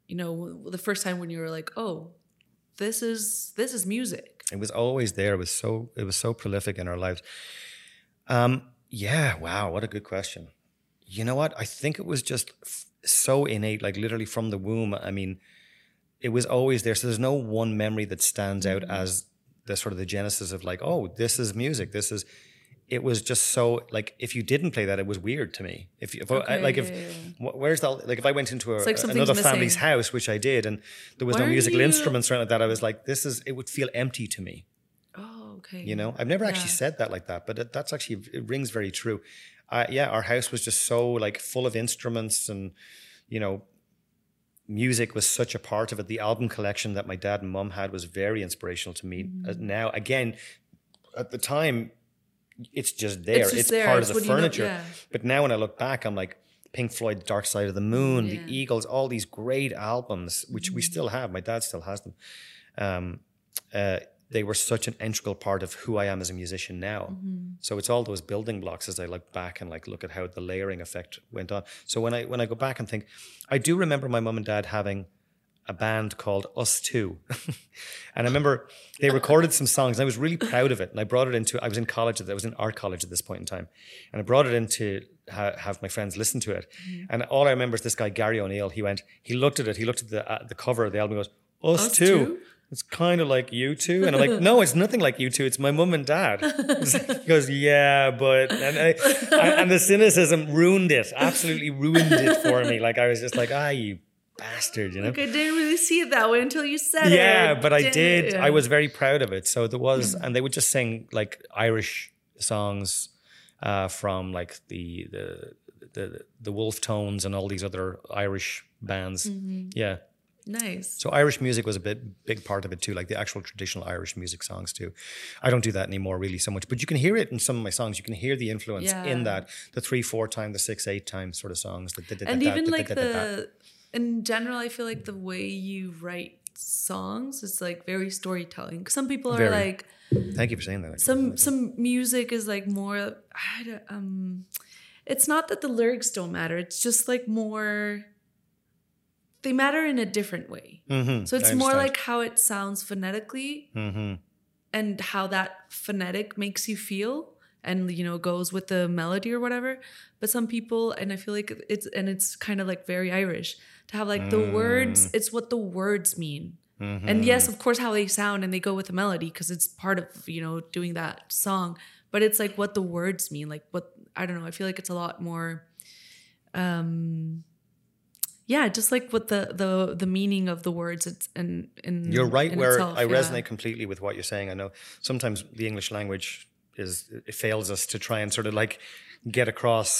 You know, the first time when you were like, oh, this is this is music. It was always there. It was so it was so prolific in our lives. Um, yeah, wow, what a good question. You know what? I think it was just f- so innate, like literally from the womb. I mean, it was always there. So there's no one memory that stands out as the sort of the genesis of like, oh, this is music. This is. It was just so like if you didn't play that, it was weird to me. If, if I, like if where's the like if I went into a, like another family's house, which I did, and there was Why no musical you- instruments or anything like that, I was like, this is it would feel empty to me. Okay. You know, I've never actually said that like that, but it, that's actually it rings very true. Uh, yeah, our house was just so like full of instruments, and you know, music was such a part of it. The album collection that my dad and mum had was very inspirational to me. Mm-hmm. now, again, at the time, it's just there. It's, just there. part It's of the you know- furniture. yeah. But now, when I look back, I'm like. Pink Floyd, Dark Side of the Moon, Yeah. the Eagles, all these great albums, which Mm-hmm. we still have. My dad still has them. Um, uh, they were such an integral part of who I am as a musician now. Mm-hmm. So it's all those building blocks as I look back and like look at how the layering effect went on. So when I when I go back and think, I do remember my mum and dad having a band called Us Two, and I remember they recorded some songs. And I was really proud of it, and I brought it into. I was in college. I was in art college at this point in time, and I brought it in to ha- have my friends listen to it. And all I remember is this guy Gary O'Neill. He went. He looked at it. He looked at the uh, the cover of the album. and goes, Us, Us Two. Two? It's kind of like you two, and I'm like, no, it's nothing like you two. It's my mum and dad. he goes, yeah, but and I, I, and the cynicism ruined it, absolutely ruined it for me. Like I was just like, ah, you bastard, you know. Like I didn't really see it that way until you said it. Yeah, but I did. I was very proud of it. So there was, Mm. and they would just sing like Irish songs uh, from like the the the the Wolfe Tones and all these other Irish bands. Mm-hmm. Yeah. Nice. So Irish music was a bit big part of it too, like the actual traditional Irish music songs too. I don't do that anymore really so much, but you can hear it in some of my songs. You can hear the influence Yeah. in that the three four time, the six eight time sort of songs. and that- even like the- in general i feel like the way you write songs is like very storytelling. some people are Very. like Thank you for saying that. some some music is like more I um it's not that the lyrics don't matter it's just like more they matter in a different way. Mhm, so it's more like how it sounds phonetically Mhm. and how that phonetic makes you feel and you know goes with the melody or whatever. But some people and i feel like it's and it's kind of like very irish to have like the words it's what the words mean. And yes of course how they sound and they go with the melody because it's part of you know doing that song but it's like what the words mean like what i don't know i feel like it's a lot more um yeah just like what the the the meaning of the words it's in in You're right in where itself, I yeah. resonate completely with what you're saying. I know sometimes the English language is it fails us to try and sort of like get across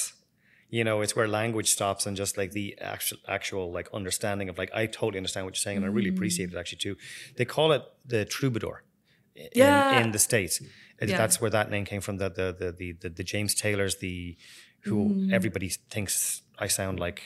you know it's where language stops and just like the actual actual like understanding of like I totally understand what you're saying and I really appreciate it actually too. They call it the troubadour in, Yeah. in the states. Yeah. That's where that name came from. The the the the, the, the James Taylors, the who Mm. everybody thinks I sound like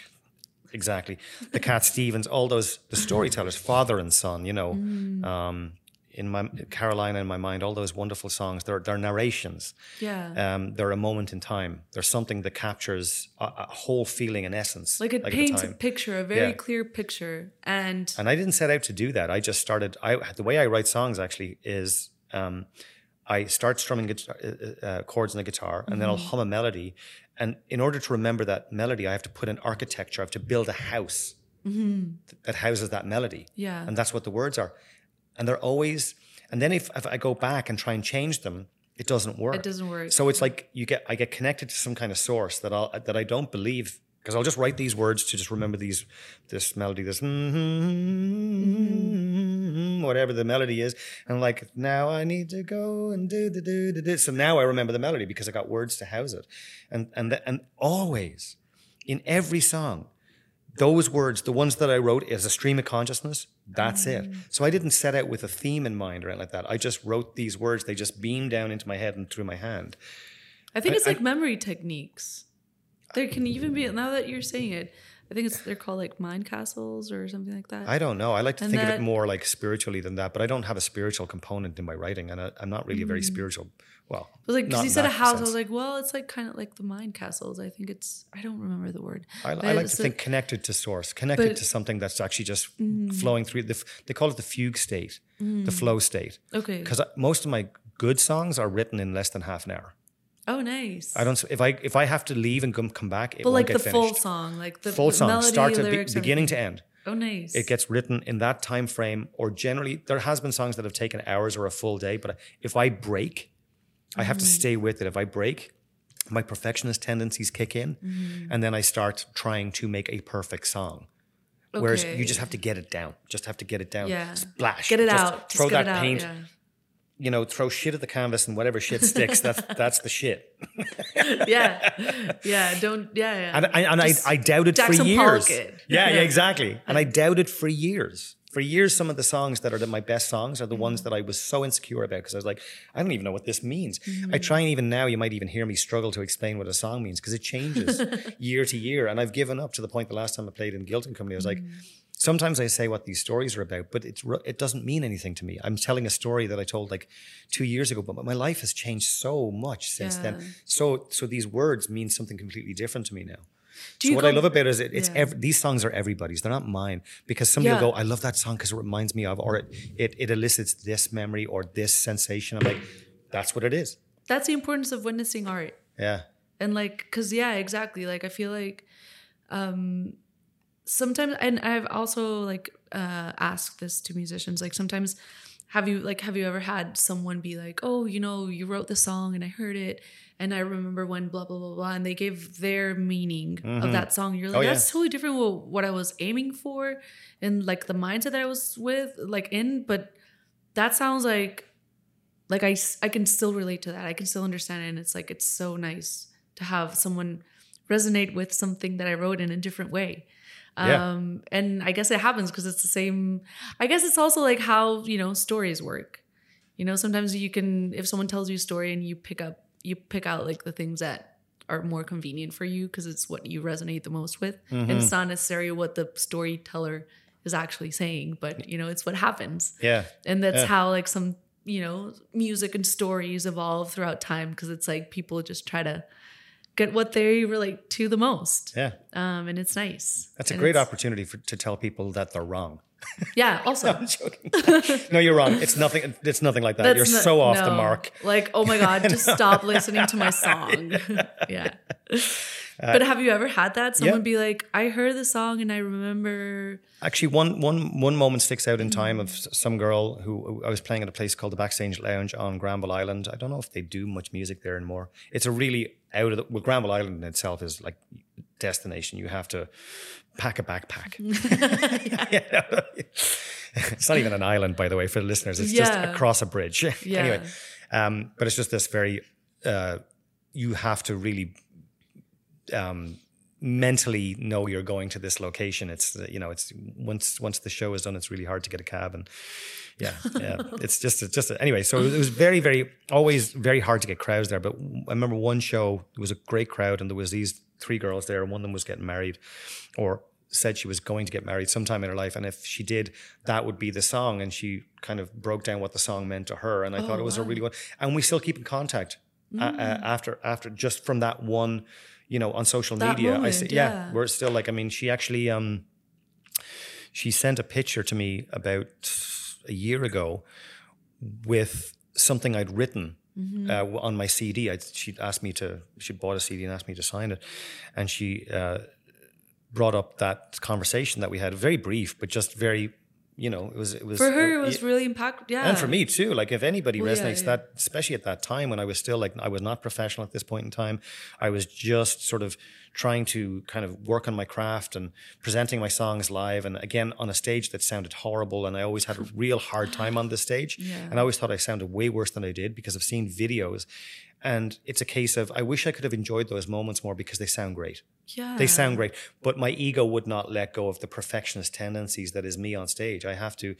exactly the Cat Stevens, all those the storytellers, father and son. You know, Mm. um, in my Carolina in my mind, all those wonderful songs. They're they're narrations. yeah Um, they're a moment in time. They're something that captures a, a whole feeling and essence. like it the paints a picture a very Yeah. clear picture and And I didn't set out to do that. I just started. I the way I write songs actually is um, I start strumming guitar, uh, uh, chords on the guitar, and then I'll hum a melody. And in order to remember that melody, I have to put in architecture. I have to build a house mm-hmm. th- that houses that melody. Yeah. and that's what the words are. And they're always. And then if, if I go back and try and change them, it doesn't work. It doesn't work. So it's like you get I get connected to some kind of source that I'll that I don't believe because I'll just write these words to just remember these this melody this whatever the melody is and like now I need to go and do the do the do so now I remember the melody because I got words to house it and and the, and always in every song those words, the ones that I wrote as a stream of consciousness, that's it. Mm. So I didn't set out with a theme in mind or anything like that. I just wrote these words. They just beamed down into my head and through my hand. I think I- it's I- like memory techniques. There can even be now that you're saying it. I think it's they're called like mind castles or something like that. I don't know. I like to And think of it more like spiritually than that, but I don't have a spiritual component in my writing, and I, I'm not really a very mm. spiritual. Well, But like, because you said a that house, I was like, well, it's like kind of like the mind castles. I think it's. I don't remember the word. I, I like to think connected to source, connected But- to something that's actually just mm. flowing through. The, they call it the fugue state, the mm. flow state. Okay. Because uh, most of my good songs are written in less than half an hour. Oh, nice. I don't. If I if I have to leave and come come back, it But won't like get the full finished. song, like the full song, melody, start to be, beginning to end. Oh, nice. It gets written in that time frame, or generally there has been songs that have taken hours or a full day. But if I break, I have to Mm. stay with it. If I break, my perfectionist tendencies kick in, Mm-hmm. and then I start trying to make a perfect song. Whereas you just have to get it down. Just have to get it down. Yeah. Splash. get it Just out. Just Throw get that it out, paint. yeah. You know, throw shit at the canvas and whatever shit sticks. that's that's the shit. yeah, yeah. Don't yeah, yeah. And I, and I, I doubted for years. It. Yeah, yeah, exactly. And I doubted for years. For years, some of the songs that are the, my best songs are the ones Mm-hmm. that I was so insecure about because I was like, I don't even know what this means. Mm-hmm. I try and even now, you might even hear me struggle to explain what a song means because it changes year to year. And I've given up to the point the last time I played in Guilt and Company, I was like, Mm-hmm. Sometimes I say what these stories are about, but it's it doesn't mean anything to me. I'm telling a story that I told like two years ago, but my life has changed so much since Yeah. then. So so these words mean something completely different to me now. Do So what I love about it is it, it's Yeah. ev- these songs are everybody's. They're not mine because somebody will go, "I love that song because it reminds me of," or it, it it elicits this memory or this sensation. I'm like, that's what it is. That's the importance of witnessing art. Yeah, and like because yeah exactly like i feel like um sometimes and i've also like uh asked this to musicians like sometimes have you like have you ever had someone be like oh you know you wrote the song and i heard it and i remember when blah blah blah blah and they gave their meaning of that song you're like Oh, yeah. that's totally different with what i was aiming for and like the mindset that i was with like in but that sounds like like i i can still relate to that i can still understand it and it's like it's so nice to have someone resonate with something that I wrote in a different way. Yeah. Um, and I guess it happens because it's the same. I guess it's also like how you know stories work. You know, sometimes you can if someone tells you a story and you pick up you pick out like the things that are more convenient for you because it's what you resonate the most with, and it's not necessarily what the storyteller is actually saying, but you know, it's what happens Yeah. and that's Yeah. how like some you know music and stories evolve throughout time because it's like people just try to get what they relate to the most Yeah. um and it's nice That's a And great opportunity for, to tell people that they're wrong. yeah also I'm joking. no, you're wrong. It's nothing. It's nothing like that. That's you're not- so off the mark. like oh my god just stop listening to my song yeah but have you ever had that someone Uh, yeah. be like i heard the song and i remember Actually, one one one moment sticks out in time of some girl who I was playing at a place called the Backstage Lounge on Granville Island. I don't know if they do much music there anymore. It's a really out of the well, Granville Island in itself is like destination. You have to pack a backpack. it's not even an island, by the way, for the listeners. It's just across a bridge. Yeah. anyway, um, but it's just this very. Uh, you have to really um, mentally know you're going to this location. It's you know, it's once once the show is done, it's really hard to get a cab, and yeah, yeah, it's just it's just a, anyway. So it was very very always very hard to get crowds there. But I remember one show there was a great crowd, and there was these three girls there, and one of them was getting married, or said she was going to get married sometime in her life and if she did that would be the song and she kind of broke down what the song meant to her and i thought it was a really good and we still keep in contact uh, uh, after after just from that one you know on social That media i see, yeah. yeah. we're still like i mean she actually um she sent a picture to me about a year ago with something i'd written Mm-hmm. uh, on my CD. I, she asked me to, she bought a CD and asked me to sign it. And she uh, brought up that conversation that we had, very brief, but just very, you know, it was, it was for her it was really impactful yeah and for me too. Like if anybody Well, yeah, resonates yeah. that, especially at that time when I was still like I was not professional at this point in time, I was just sort of trying to kind of work on my craft and presenting my songs live, and again on a stage that sounded horrible, and I always had a real hard time on the stage, Yeah. and I always thought I sounded way worse than I did because I've seen videos. And it's a case of I wish I could have enjoyed those moments more because they sound great. Yeah They sound great, but my ego would not let go of the perfectionist tendencies that is me on stage. I have to,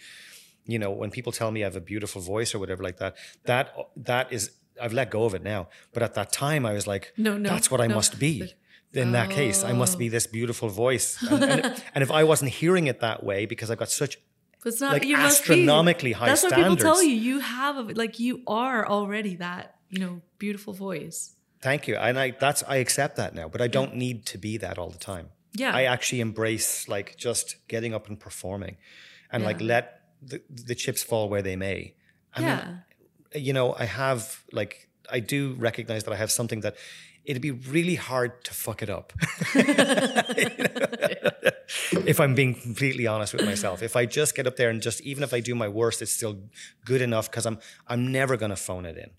you know, when people tell me I have a beautiful voice or whatever like that, that that is I've let go of it now. But at that time, I was like, No, no, that's what I no. must be. In that case, I must be oh. this beautiful voice. And, and, and if I wasn't hearing it that way because I've got such it's not like you must be. astronomically high That's what people tell you. You have a, like you are already that you know beautiful voice. Thank you. And I that's I accept that now, but I don't need to be that all the time. Yeah. I actually embrace like just getting up and performing and like let the, the chips fall where they may. I mean, yeah. you know, I have like I do recognize that I have something that it'd be really hard to fuck it up. if I'm being completely honest with myself. If I just get up there and just even if I do my worst, it's still good enough because I'm I'm never gonna phone it in.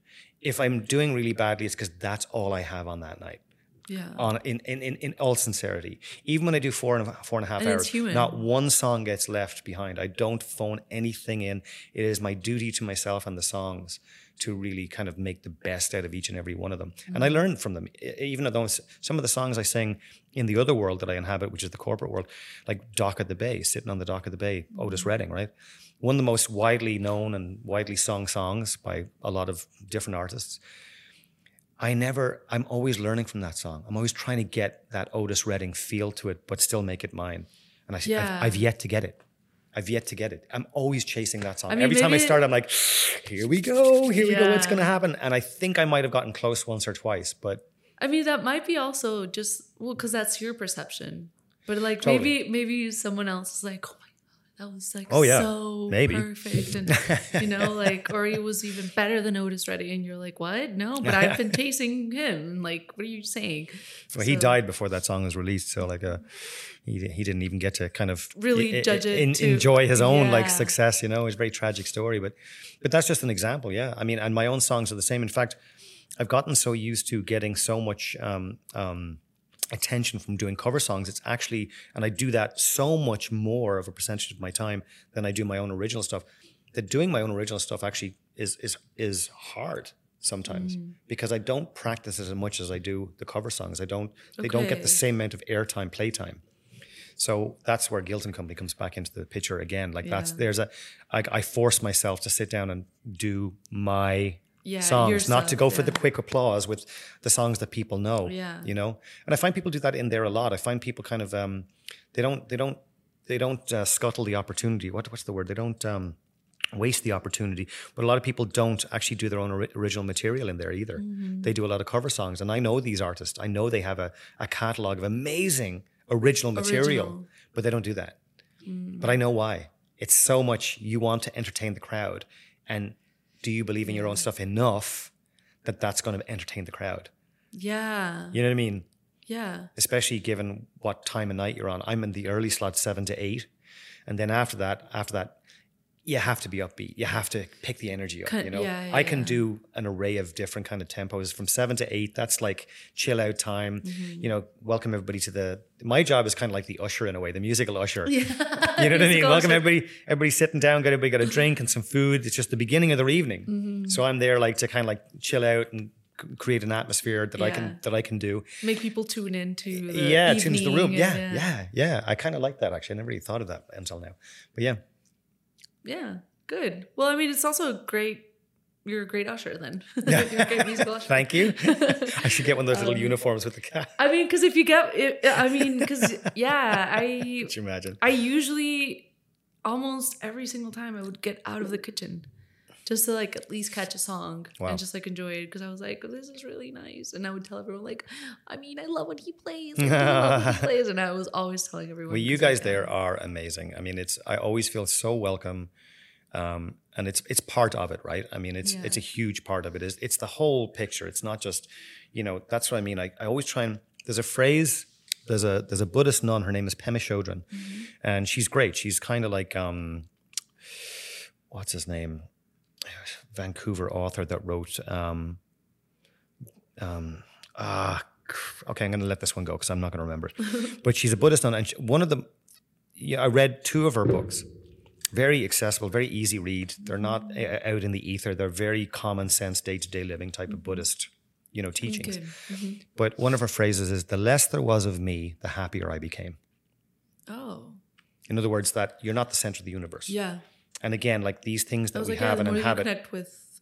If I'm doing really badly, it's because that's all I have on that night. yeah. On in, in, in, in all sincerity. Even when I do four and a, four and a half And hours, human. not one song gets left behind. I don't phone anything in. It is my duty to myself and the songs to really kind of make the best out of each and every one of them. And I Mm-hmm. learned from them. Even though some of the songs I sing in the other world that I inhabit, which is the corporate world, like Dock at the Bay, sitting on the dock at the bay, Mm-hmm. Otis Redding, right? One of the most widely known and widely sung songs by a lot of different artists. I never, I'm always learning from that song. I'm always trying to get that Otis Redding feel to it, but still make it mine. And I, Yeah. I've, I've yet to get it. I've yet to get it. I'm always chasing that song. I mean, Every time I start, I'm like, here we go, here we go, what's going to happen? And I think I might have gotten close once or twice, but I mean, that might be also just well, because that's your perception. But like Totally. maybe maybe someone else is like, oh that was like Oh, yeah. so Maybe. perfect, and you know, like, or he was even better than Otis Redding, and you're like, what? No, but I've been chasing him. Like, what are you saying? well, he died before that song was released. So, like, uh, he, he didn't even get to kind of Really i- judge it en- too. enjoy his own like success. You know, it's a very tragic story, but but that's just an example. Yeah, I mean, and my own songs are the same. In fact, I've gotten so used to getting so much um, um, attention from doing cover songs. It's actually, and I do that so much more of a percentage of my time than I do my own original stuff. That doing my own original stuff actually is is is hard. sometimes mm. because I don't practice it as much as I do the cover songs. I don't. They don't get the same amount of airtime, playtime. So that's where Guilt and Company comes back into the picture again. Like that's there's a I, I force myself to sit down and do my Yeah, songs, not to go for the quick applause with the songs that people know. Yeah. you know. And I find people do that in there a lot. I find people kind of um, they don't they don't they don't uh, scuttle the opportunity. What what's the word? They don't um, waste the opportunity. But a lot of people don't actually do their own ori- original material in there either. Mm-hmm. They do a lot of cover songs, and I know these artists. I know they have a, a catalog of amazing original material, Original. but they don't do that. But I know why. It's so much you want to entertain the crowd, and do you believe in your own stuff enough that that's going to entertain the crowd? Yeah. You know what I mean? Yeah. especially given what time of night you're on. I'm in the early slot, seven to eight, and then after that, after that, you have to be upbeat. You have to pick the energy up. Kind- you know, yeah, yeah, I can yeah. do an array of different kind of tempos from seven to eight. That's like chill out time. Mm-hmm. You know, welcome everybody to the. My job is kind of like the usher in a way, the musical usher. Yeah. You know what I mean? Welcome usher. everybody. Everybody sitting down. Got everybody got a drink and some food. It's just the beginning of their evening. Mm-hmm. So I'm there like to kind of like chill out and create an atmosphere that I can that I can do Make people tune into the yeah, tunes the room. evening Yeah, yeah, yeah, I kind of like that actually. I never really thought of that until now. But yeah, Yeah. Good. Well, I mean, it's also a great. You're a great usher then. Yeah. you're a great musical usher. thank you. I should get one of those Um, little uniforms with the cat. I mean, because if you get, it, I mean, because yeah, I Could you imagine? I usually almost every single time I would get out of the kitchen just to like at least catch a song Wow. and just like enjoy it because I was like, this is really nice. And I would tell everyone like, I mean, I love what he plays. I love what he plays. And I was always telling everyone. Well, you guys there are amazing. I mean, it's I always feel so welcome, um, and it's it's part of it, right? I mean, it's Yeah. it's a huge part of it. Is it's the whole picture. It's not just, you know, that's what I mean. I, I always try and there's a phrase. There's a there's a Buddhist nun. Her name is Pema Chodron, and she's great. She's kind of like um, what's his name, Vancouver author that wrote um, um, ah. Okay, I'm going to let this one go because I'm not going to remember it. but she's a Buddhist nun, and she, one of the yeah, I read two of her books. Very accessible, very easy read. They're not uh, out in the ether. They're very common sense, day to day living type of Buddhist, you know, teachings. Good. But one of her phrases is, "The less there was of me, the happier I became." Oh, In other words, that you're not the center of the universe. yeah. And again, like these things that we like, have the and inhabit, connect with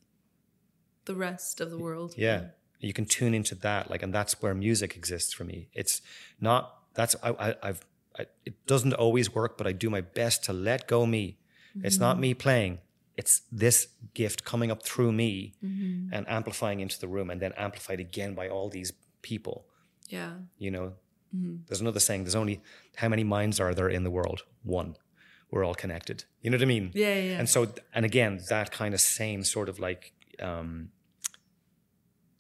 the rest of the world. yeah, you can tune into that. Like, and that's where music exists for me. It's not. That's I, I, I've. I, it doesn't always work, but I do my best to let go me. It's not mm-hmm. me playing. It's this gift coming up through me mm-hmm. and amplifying into the room, and then amplified again by all these people. Yeah. You know, mm-hmm. there's another saying. There's only how many minds are there in the world? One. We're all connected. You know what I mean? Yeah, yeah, yeah. And so, and again, that kind of same sort of like um,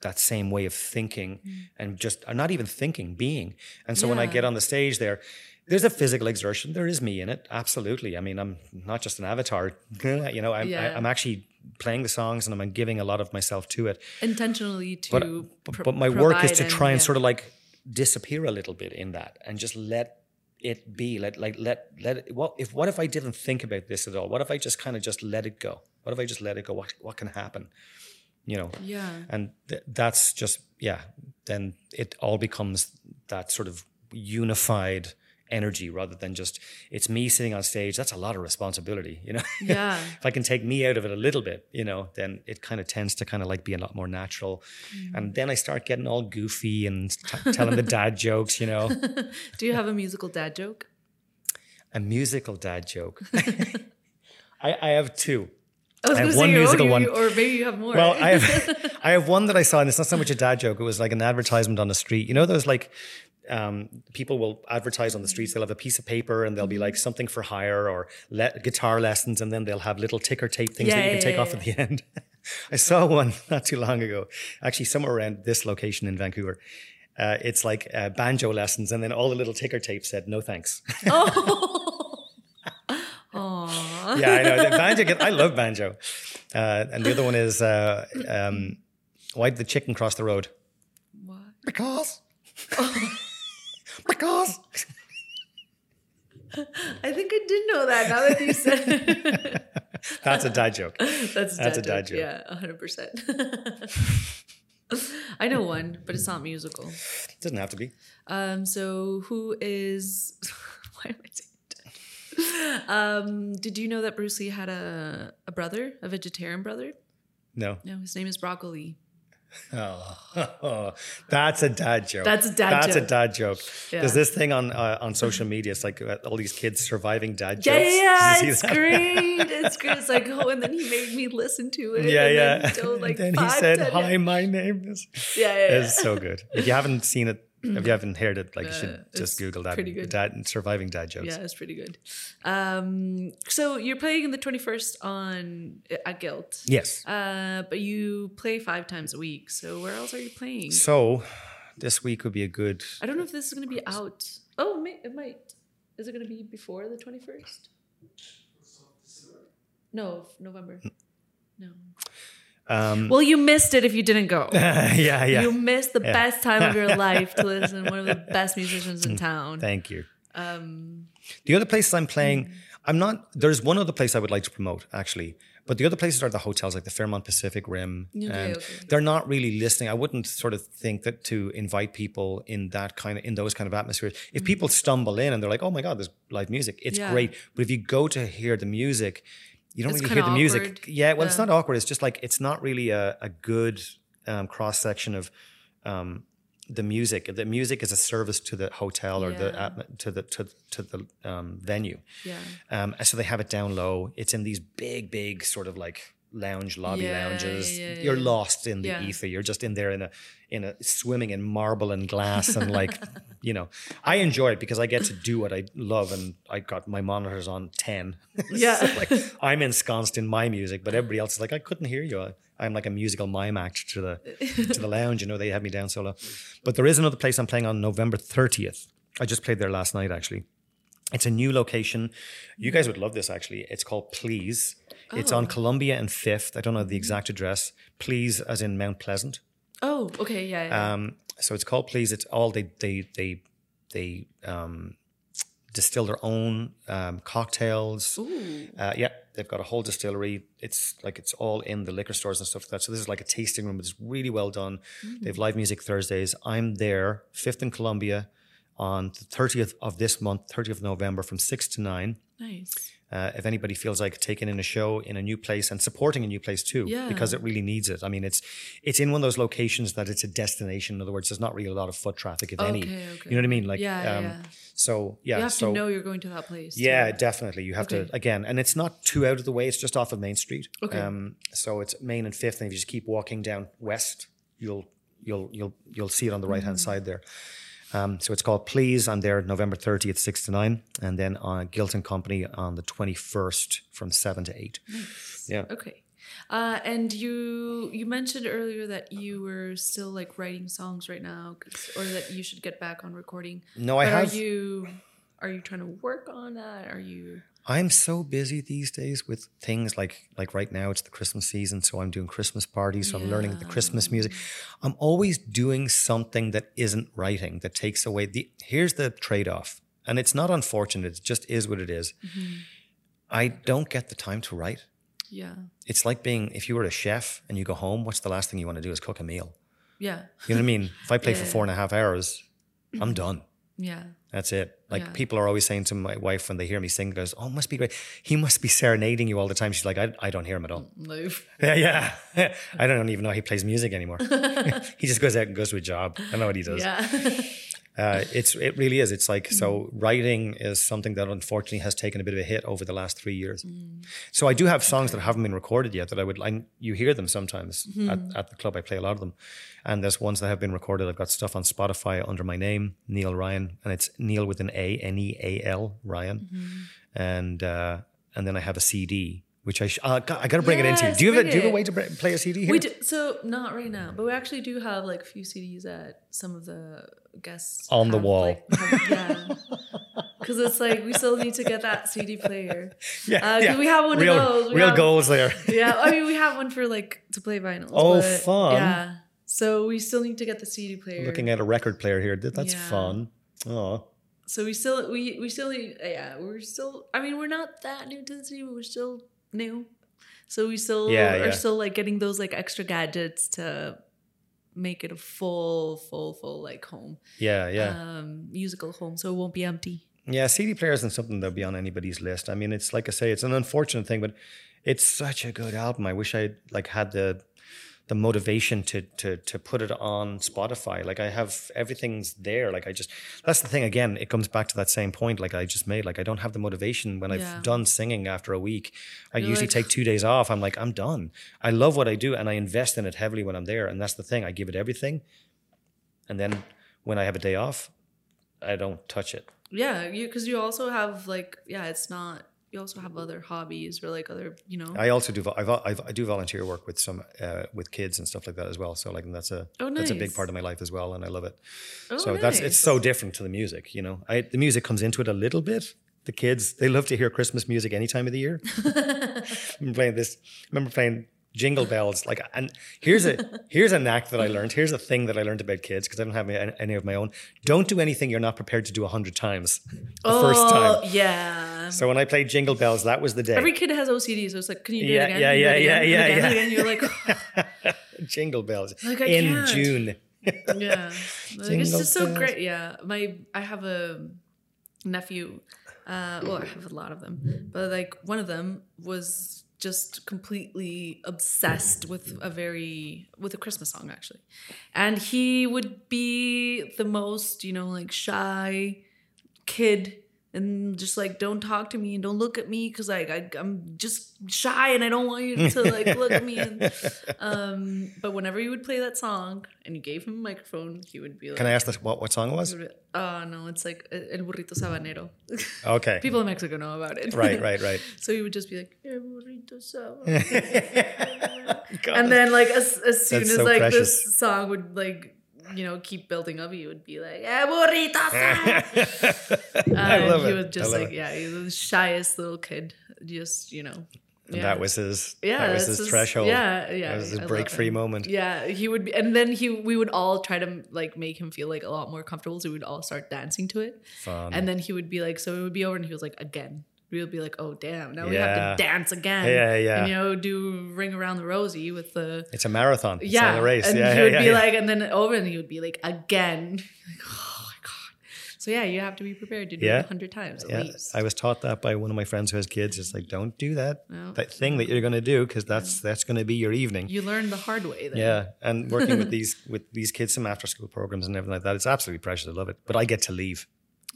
that same way of thinking and just or not even thinking, being. And so when I get on the stage there, there's a physical exertion. There is me in it. Absolutely. I mean, I'm not just an avatar. You know, I'm, Yeah. I'm actually playing the songs and I'm giving a lot of myself to it. Intentionally to. But, but my work is to try and yeah. sort of like disappear a little bit in that and just let it be. Let like let let it. What if what if I didn't think about this at all? What if I just kind of just let it go? What if I just let it go? What what can happen? You know. Yeah. And th- that's just yeah. Then it all becomes that sort of unified energy rather than just it's me sitting on stage. That's a lot of responsibility. You know. Yeah. if I can take me out of it a little bit, you know, then it kind of tends to kind of like be a lot more natural. Mm. And then I start getting all goofy and t- telling the dad jokes, you know, Do you have a musical dad joke? a musical dad joke. I, I have two. I was I have one oh, musical you- one. or maybe you have more. Well, I have I have one that I saw, and it's not so much a dad joke. It was like an advertisement on the street. You know, those like um, people will advertise on the streets. They'll have a piece of paper, and they'll be like something for hire or le- guitar lessons, and then they'll have little ticker tape things Yeah, that you can yeah, take yeah, off at the end. I saw one not too long ago, actually somewhere around this location in Vancouver. Uh, it's like uh, banjo lessons, and then all the little ticker tape said "No thanks." oh. Yeah, I know. The banjo. I love banjo. Uh, and the other one is uh, um, why did the chicken cross the road? What? Because. Because. I think I did know that now that you said it. That's a dad joke. That's, That's a dad dad joke. joke. Yeah, hundred percent. I know one, but it's not musical. It Doesn't have to be. Um, so who is? Why am I saying? Um, did you know that Bruce Lee had a a brother, a vegetarian brother? No. No, his name is Broccoli. Oh, that's a dad joke. That's a dad That's joke. a dad joke. Yeah. There's this thing on uh, on social media. It's like uh, all these kids surviving dad Yeah, jokes. yeah, you it's that? great. It's great. It's like, oh, and then he made me listen to it. Yeah, and yeah. Then he, told, like, then he said, 10 "Hi, my name is." Yeah, yeah, yeah. It's so good. If you haven't seen it, if you haven't heard it, like you Uh, should just Google that. pretty good. Dad surviving dad jokes. Yeah, it's pretty good. Um, so you're playing in the 21st on at Guilt. Yes. uh, but you play five times a week. So where else are you playing? So this week would be a good. I don't know if this is going to be out. Oh, it, may, it might. Is it going to be before the 21st? No, November. No. Um, Well, you missed it if you didn't go. yeah, yeah. You missed the Yeah. best time of your life to listen to one of the best musicians in town. Thank you. Um, The other places I'm playing, Mm. I'm not. There's one other place I would like to promote actually, but the other places are the hotels like the Fairmont Pacific Rim, Okay, and okay. they're not really listening. I wouldn't sort of think that to invite people in that kind of in those kind of atmospheres. If people stumble in and they're like, "Oh my god, there's live music," it's Mm. Yeah. great. But if you go to hear the music, you don't It's really hear the music. awkward. Yeah, well, it's not awkward. It's just like it's not really a, a good um, cross section of. Um, the music, the music is a service to the hotel or the Yeah. atmo- to the to, to the um, venue. yeah. Um, so they have it down low. It's in these big, big sort of like lounge lobby Yeah, lounges. yeah, yeah, You're lost in the ether. You're just in there in a in a swimming in marble and glass and like you know. I enjoy it because I get to do what I love and I got my monitors on ten. Yeah. So, like I'm ensconced in my music, but everybody else is like, I couldn't hear you. I, I'm like a musical mime act to the to the lounge. You know, they have me down solo. But there is another place I'm playing on November 30th. I just played there last night actually. It's a new location. You guys would love this actually. It's called Please. It's on Oh. Columbia and Fifth. I don't know the exact address. Please, as in Mount Pleasant. Oh, okay, yeah. yeah. Um, so it's called Please. It's all they they they they um, distill their own um, cocktails. Ooh. Uh, yeah, they've got a whole distillery. It's like it's all in the liquor stores and stuff like that. So this is like a tasting room. It's really well done. They have live music Thursdays. I'm there, Fifth and Columbia, on the 30th of this month, 30th of November, from six to nine. Nice. Uh, if anybody feels like taking in a show in a new place and supporting a new place too, Yeah. because it really needs it. I mean, it's it's in one of those locations that it's a destination. In other words, there's not really a lot of foot traffic, if any. Okay, okay. You know what I mean? Like, Yeah, um, yeah. so yeah, You have so to know you're going to that place. yeah, definitely. You have Okay. to again, and it's not too out of the way. It's just off of Main Street. Okay. Um, so it's Main and Fifth, and if you just keep walking down west, you'll you'll you'll you'll see it on the right Mm-hmm. hand side there. Um, so it's called Please. I'm there November 30th, six to nine, and then on Guilt and Company on the 21st from seven to eight. Yeah. Okay. Uh, and you you mentioned earlier that you were still like writing songs right now, or that you should get back on recording. No, I But have. Are you are you trying to work on that? Are you? I'm so busy these days with things like like right now it's the Christmas season, so I'm doing Christmas parties, so I'm learning the Christmas music. I'm always doing something that isn't writing that takes away the here's the trade-off. And it's not unfortunate, it just is what it is. Mm-hmm. I don't get the time to write. Yeah. It's like being if you were a chef and you go home, what's the last thing you want to do is cook a meal. Yeah. You know what I mean? If I play for four and a half hours, I'm done. Yeah. That's it. Like Yeah. people are always saying to my wife when they hear me sing, goes, "Oh, must be great. He must be serenading you all the time." She's like, "I, I don't hear him at all." Move. Yeah, yeah. I don't even know he plays music anymore. he just goes out and goes to a job. I don't know what he does. Yeah. Uh, it's it really is. It's like so. Writing is something that unfortunately has taken a bit of a hit over the last three years. So I do have songs that haven't been recorded yet that I would. I, you hear them sometimes at, at the club. I play a lot of them, and there's ones that have been recorded. I've got stuff on Spotify under my name, Neal Ryan, and it's Neal with an A, N E A L, Ryan, and uh, and then I have a CD. Which I sh- uh, I got to bring it into you. Do you have a, do you have a way to br- play a CD here? we do, so not right now, but we actually do have like a few CDs at some of the guests On the wall. like, have- yeah. Because it's like we still need to get that CD player. yeah, uh, 'cause we have one of those. We real have- goals there. Yeah, I mean we have one for like to play vinyls. Oh, but, fun. Yeah. So we still need to get the CD player. Looking at a record player here. That's Yeah. fun. Oh, So we still we we still need yeah we're still I mean we're not that new to the city but we're still new So we still Yeah, are yeah. still like getting those like extra gadgets to make it a full, full, full like home, Yeah, yeah. um, musical home, so it won't be empty. Yeah, CD player isn't something that'll be on anybody's list. I mean, it's like I say, it's an unfortunate thing, but it's such a good album. I wish I like had the the motivation to to to put it on Spotify. Like I have everything's there. Like I just that's the thing again, it comes back to that same point like I just made. Like I don't have the motivation when Yeah. I've done singing after a week. I You're usually like- take 2 days off. I'm like I'm done. I love what I do and I invest in it heavily when I'm there and that's the thing. I give it everything. And then when I have a day off, I don't touch it. Yeah, you because you also have like yeah, it's not. You also have other hobbies or like other you know. I also do. I, vo- I, do volunteer work with some uh, with kids and stuff like that as well. So like that's a Oh, that's a big part of my life as well, and I love it. oh, so that's it's so different to the music. You know, I the music comes into it a little bit. The kids they love to hear Christmas music any time of the year. I'm playing this. I remember playing Jingle Bells. Like, and here's a here's a knack that I learned. Here's a thing that I learned about kids because I don't have any, any of my own. Don't do anything you're not prepared to do a hundred times the first Oh, time. yeah. So when I played Jingle Bells, that was the day. Every kid has OCD, so it's like, can you do Yeah, it again? yeah, yeah, yeah, yeah, And yeah. and. You're like, Jingle Bells Like, I in can't. June. yeah, like, Jingle it's just so bells. great. Yeah, my I have a nephew. Uh, well, I have a lot of them, but like one of them was just completely obsessed with a very with a Christmas song actually, and he would be the most you know like shy kid and just like don't talk to me and don't look at me because like I, i'm just shy and i don't want you to like look at me and, um but whenever you would play that song and you gave him a microphone he would be like Can I ask this, what, what song it was? he would be, oh no it's like el burrito sabanero Okay. people in mexico know about it Right, right, right. so he would just be like el burrito sabanero and then like as, as soon That's as so like precious. this song would like you know keep building up he would be like el burrito uh, he was just like, it. yeah, he was the shyest little kid. Just, you know. And Yeah. that was his. yeah, that was that's his threshold. Yeah, yeah. That was his I break-free him. moment. Yeah, he would be, and then he, we would all try to like make him feel like a lot more comfortable. So we would all start dancing to it, Fun. and then he would be like, so it would be over, and he was like, again. We would be like, oh damn, now we have to dance again. Yeah, yeah. And you know, do ring around the rosy with the it's a marathon. It's yeah, not a race. and yeah, yeah, would yeah, be yeah. like, and then over, and you would be like, again. Like, oh my god. So yeah, you have to be prepared to do Yeah. it a hundred times at Yeah, least. I was taught that by one of my friends who has kids. It's like, don't do that. No. That thing that you're going to do because that's that's going to be your evening. You learn the hard way. Then. Yeah, and working with these with these kids, some after school programs and everything like that, it's absolutely precious. I love it, but I get to leave,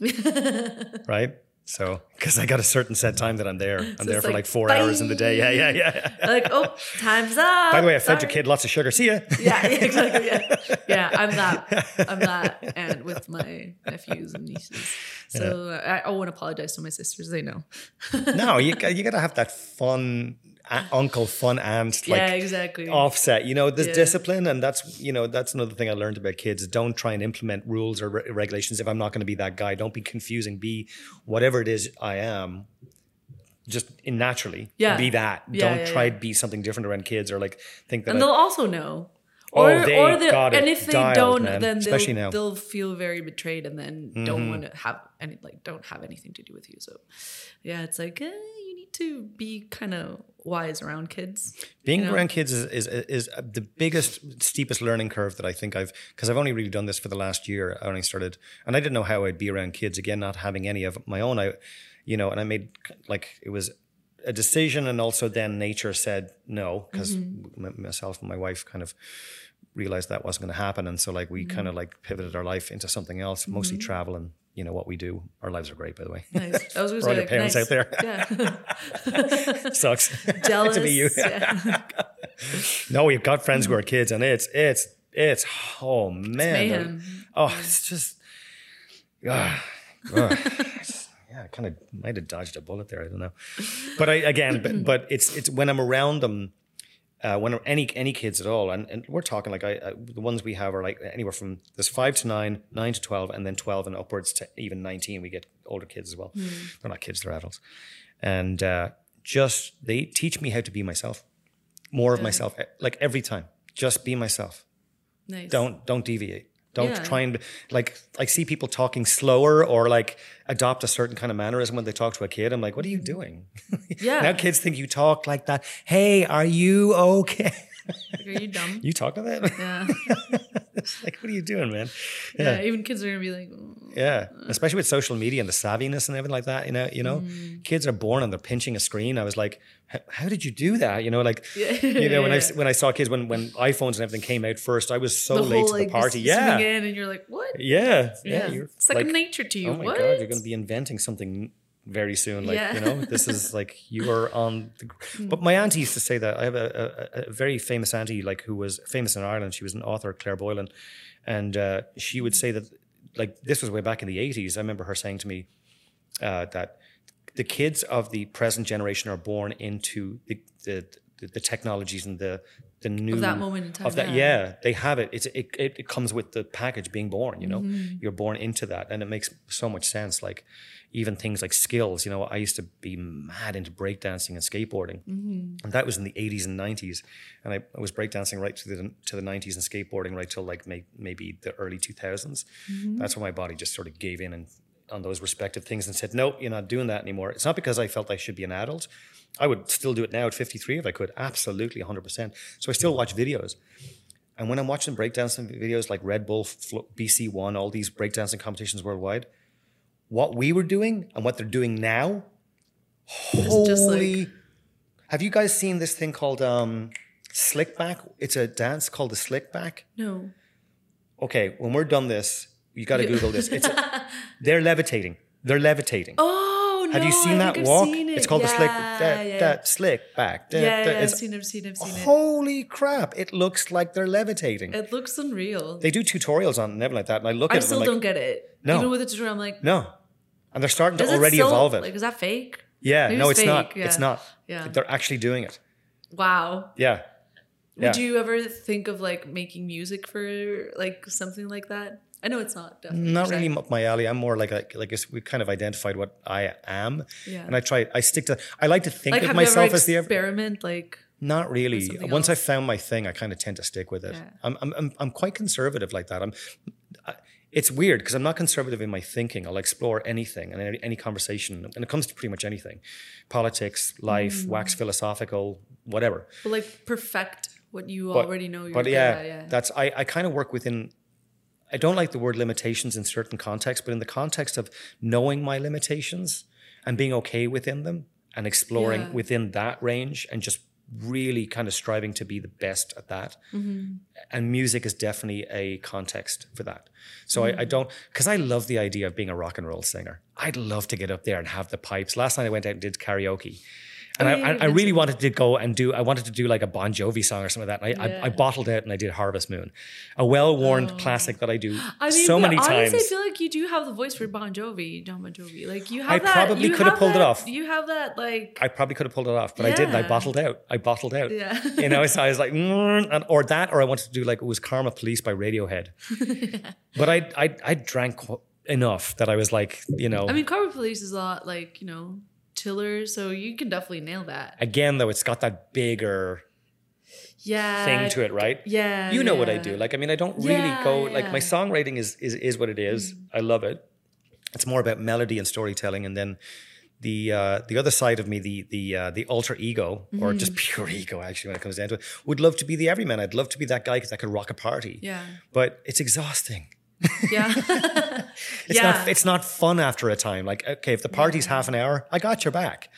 right? So because I got a certain set time that I'm there. I'm there for like, like four hours in the day. Yeah, yeah, yeah. like, oh, time's up. By the way, I fed your kid lots of sugar. See ya. Yeah, yeah, exactly. Yeah, yeah. I'm that. I'm that, and with my nephews and nieces. So I, I won't apologize to my sisters. They know. no, you got- you got to have that fun uncle, fun aunt, like yeah, exactly. offset. You know, this Yeah. discipline, and that's you know that's another thing I learned about kids. Don't try and implement rules or re- regulations if I'm not going to be that guy. Don't be confusing. Be whatever it is I am. Just in naturally, Yeah. be that. Yeah, Don't try to be something different around kids or like think that. and I- they'll also know. Oh, they or they got it and if they dialed, don't, man. then Especially they'll, now. they'll feel very betrayed and then Mm-hmm. don't want to have any like don't have anything to do with you. So, yeah, it's like eh, you need to be kind of wise around kids. Being you know? around kids is, is is the biggest, steepest learning curve that I think I've because I've only really done this for the last year. I only started, and I didn't know how I'd be around kids again, not having any of my own. I, you know, and I made like it was a decision, and also then nature said no because mm-hmm. myself and my wife kind of realized that wasn't going to happen, and so like we mm-hmm. kind of like pivoted our life into something else, mostly mm-hmm. travel and. You know what we do. Our lives are great, by the way. Nice. I was going to say like, parents nice. out there. Yeah. Sucks Jealous. to be you. yeah. No, we've got friends who are kids, and it's it's it's oh man, mayhem. oh it's just ah, ah. yeah, I kind of might have dodged a bullet there. I don't know, but I again, but, but it's it's when I'm around them. Uh, when any any kids at all, and, and we're talking like I, I the ones we have are like anywhere from there's five to nine, nine to twelve, and then twelve and upwards to even nineteen. We get older kids as well. They're not kids; they're adults, and uh, just they teach me how to be myself, more of myself, eh, like every time. Just be myself Nice. don't don't deviate Don't Yeah. try and like I see people talking slower or like adopt a certain kind of mannerism when they talk to a kid. I'm like, what are you doing? Yeah. now kids think you talk like that. Hey, are you okay? Like, are you dumb? you talk to them? yeah. Like, what are you doing, man? yeah. Even kids are gonna be like. Yeah, especially with social media and the savviness and everything like that. You know, you know, Mm. kids are born and they're pinching a screen. I was like, how did you do that? You know, like, Yeah. you know, when I when I saw kids when when iPhones and everything came out first, I was so the late whole to the like party. Yeah, in and you're like, what? yeah, yeah. You're It's second like, nature to you. oh my what? god, you're going to be inventing something very soon. Like, Yeah. you know, this is like you are on. The, but my auntie used to say that I have a, a, a very famous auntie, like who was famous in Ireland. She was an author, Clare Boylan, and uh, she would say that, like, this was way back in the '80s. I remember her saying to me uh, that the kids of the present generation are born into the the, the, the technologies and the the new that moment in time, of that yeah. yeah they have it it's it, it, it comes with the package being born you know Mm-hmm. you're born into that and it makes so much sense like even things like skills you know i used to be mad into breakdancing and skateboarding Mm-hmm. and that was in the 80s and 90s and i, I was breakdancing right to the to the 90s and skateboarding right till like may, maybe the early 2000s Mm-hmm. that's when my body just sort of gave in and on those respective things and said no, you're not doing that anymore it's not because i felt i should be an adult i would still do it now at 53 if i could absolutely 100% so i still watch videos and when I'm watching breakdancing videos like Red Bull, Flo- BC1, all these breakdowns and competitions worldwide, what we were doing and what they're doing now, It's just like- holy! have you guys seen this thing called um, slickback? It's a dance called the slickback. No. Okay, when we're done this, you got to Google this. It's a, they're levitating. They're levitating. Oh no! Have you seen that walk? seen it. It's called the slick. Yeah, That, yeah. that slick back. That- yeah, that- yeah, I've seen it, I've seen it, I've seen it. Holy crap! It looks like they're levitating. It looks unreal. they do tutorials on everything like that, and I look I at it I still don't like, get it. No. Even with the tutorial, I'm like, no, and they're starting to already evolve it. Like, is that fake? yeah, maybe no, it's it's not. fake, It's not. Yeah. They're actually doing it. Wow. Yeah. Yeah. Would you ever think of like making music for like something like that? I know it's not. Definitely Not really up my alley. I'm more like a, like we kind of identified what I am, Yeah. and I try. I stick to. I like to think Like, of myself as the. experiment? Like, Not really. Once I found my thing, I kind of tend to stick with it. Yeah. I'm, I'm, I'm, I'm quite conservative like that. I'm. I, it's weird because I'm not conservative in my thinking. I'll explore anything and any, any conversation, and it comes to pretty much anything, politics, life, Mm. wax philosophical, whatever. but like perfect what you But- already know. You're but yeah, at, yeah. that's I, I kind of work within I don't like the word limitations in certain contexts, but in the context of knowing my limitations and being okay within them and exploring Yeah. within that range and just really kind of striving to be the best at that. Mm-hmm. And music is definitely a context for that. So I, I Mm. don't, because I love the idea of being a rock and roll singer. I'd love to get up there and have the pipes. Last night I went out and did karaoke. And Oh, I, yeah, I, really wanted to go and do, I wanted to do like a Bon Jovi song or something like that. I, I, I bottled out and I did Harvest Moon, a well worn classic that I do Oh. I mean, so many honestly, times. I feel like you do have the voice for Bon Jovi, John Bon Jovi. Like you have I that. probably could have pulled it off. You have that, like, I probably could have pulled it off, but I didn't. I bottled out. I bottled out. Yeah. You know, so I was like, mm, and, or that, or I wanted to do like it was Karma Police by Radiohead. But I, I, I drank enough that I was like, you know, I mean, Karma Police is a lot like you know chiller, so you can definitely nail that. again though, it's got that bigger Yeah. thing to it, right? Yeah. You know what I do. Like, I mean, I don't really Yeah, go like my yeah. Mm. songwriting is is is what it is. I love it. It's more about melody and storytelling, and then the uh, the other side of me, the the uh, the alter ego or just Mm-hmm. pure ego, actually, when it comes down to it, would love to be the everyman. I'd love to be that guy because I could rock a party. Yeah. But it's exhausting. Yeah. It's yeah. not it's not fun after a time. Like, okay, if the party's half an hour, I got your back.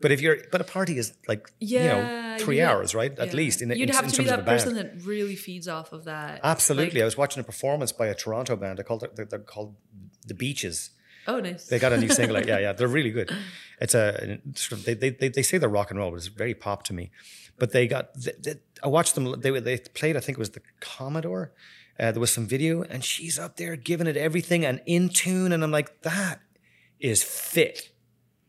But if you're but a party is like you know three yeah. hours, right? At Yeah. least in, You'd in, have in to be that band. person that really feeds off of that. Absolutely. Like- I was watching a performance by a Toronto band. They're called they're, they're called the Beaches. oh, nice. They got a new single. out. Yeah, yeah, they're really good. It's a sort of, they, they they they say they're rock and roll, but it's very pop to me. But they got they, they, I watched them. They they played. I think it was the Commodore. Uh, there was some video, and she's up there giving it everything and in tune. And I'm like, that is fit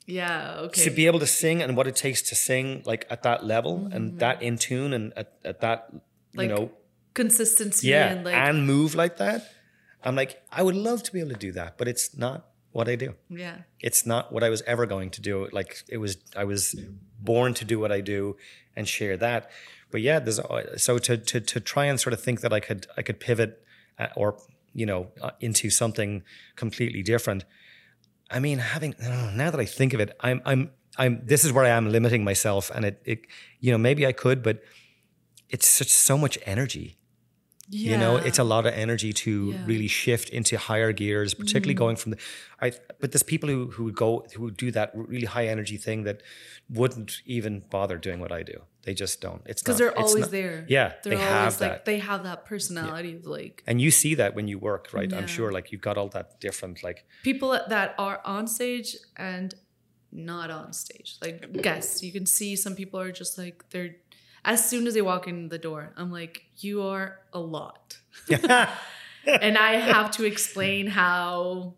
yeah. Okay. to be able to sing and what it takes to sing like at that level and that in tune and at, at that you Mm-hmm. Know Consistency yeah and like and move like that i'm like i would love to be able to do that but it's not what i do yeah. it's not what i was ever going to do like it was i was born to do what i do and share that but yeah there's so to to, to try and sort of think that i could i could pivot uh, or you know, uh, into something completely different. I mean, having uh, now that I think of it, I'm I'm I'm this is where I am limiting myself, and it it you know maybe I could, but it's such so much energy. You know, it's a lot of energy to Yeah. Really shift into higher gears, particularly mm-hmm. going from the. I but there's people who who would go who would do that really high energy thing that wouldn't even bother doing what I do. They just don't. It's because they're always not- there. Yeah, they're they always have like that. they have that personality of like and you see that when you work, right? I'm sure, like you've got all that different, like people that are on stage and not on stage. Like guests, you can see some people are just like they're as soon as they walk in the door, I'm like, you are a lot. and I have to explain how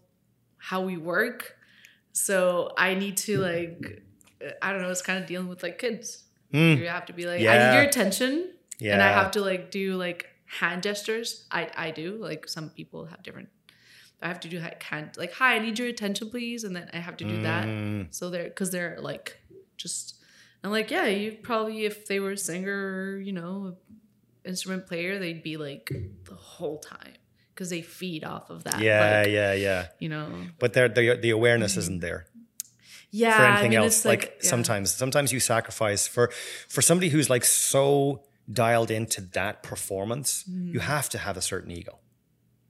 how we work. So I need to like I don't know, it's kind of dealing with like kids. Mm, You have to be like, I need your attention. yeah, And I have to like do like hand gestures. I I do. Like some people have different I have to do like hand like, hi, I need your attention, please. And then I have to do that. Mm, So they're because they're like just I'm like, yeah, you probably if they were a singer or, you know, instrument player, they'd be like the whole time. Because they feed off of that. yeah, like, yeah, yeah. You know. But there, the the awareness isn't there Yeah. for I anything mean, else. it's Like, yeah. sometimes, sometimes you sacrifice for for somebody who's like so dialed into that performance. Mm. You have to have a certain ego.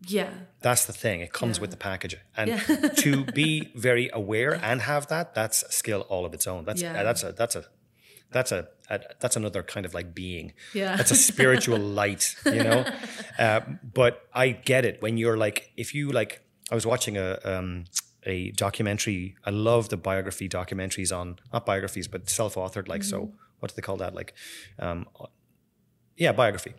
Yeah. That's the thing. It comes Yeah. with the package, and Yeah. to be very aware and have that, that's a skill all of its own. That's Yeah. that's a that's a that's a, a that's another kind of like being. Yeah. That's a spiritual light, you know. Uh, but I get it when you're like, if you like, I was watching a um, a documentary. I love the biography documentaries on not biographies, but self-authored. Like, so Mm-hmm. what do they call that? Like, um, yeah, biography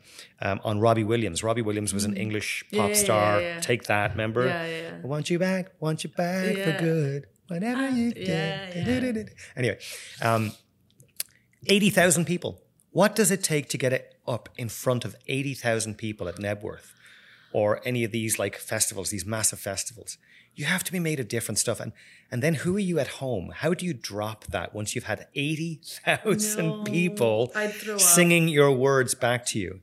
um, on Robbie Williams. Robbie Williams was an English Mm-hmm. Yeah, pop yeah, yeah, star. yeah. Take that, remember? Yeah, yeah, yeah. I want you back, want you back for good. Whatever you do. yeah, Anyway, um, 80,000 people. What does it take to get it up in front of 80,000 people at Knebworth or any of these like festivals, these massive festivals? You have to be made of different stuff. And, and then who are you at home? How do you drop that once you've had 80,000 No, people singing your words back to you?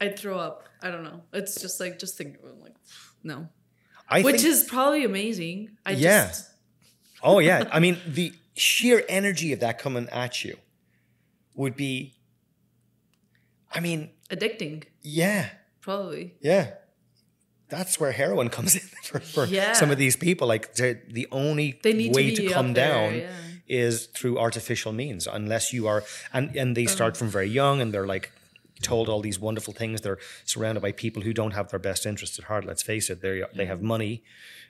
I'd throw up. I don't know. It's just like just think like no. I Which think, is probably amazing. I Yeah. just oh yeah. I mean, the sheer energy of that coming at you would be, I mean, addicting. yeah. Probably. Yeah. That's where heroin comes in for, for Yeah. some of these people. Like the only They need way to to, come up there, down yeah. is through artificial means, unless you are, and, and they start uh-huh. from very young and they're like told all these wonderful things. They're surrounded by people who don't have their best interests at heart. Let's face it. They they have mm-hmm. money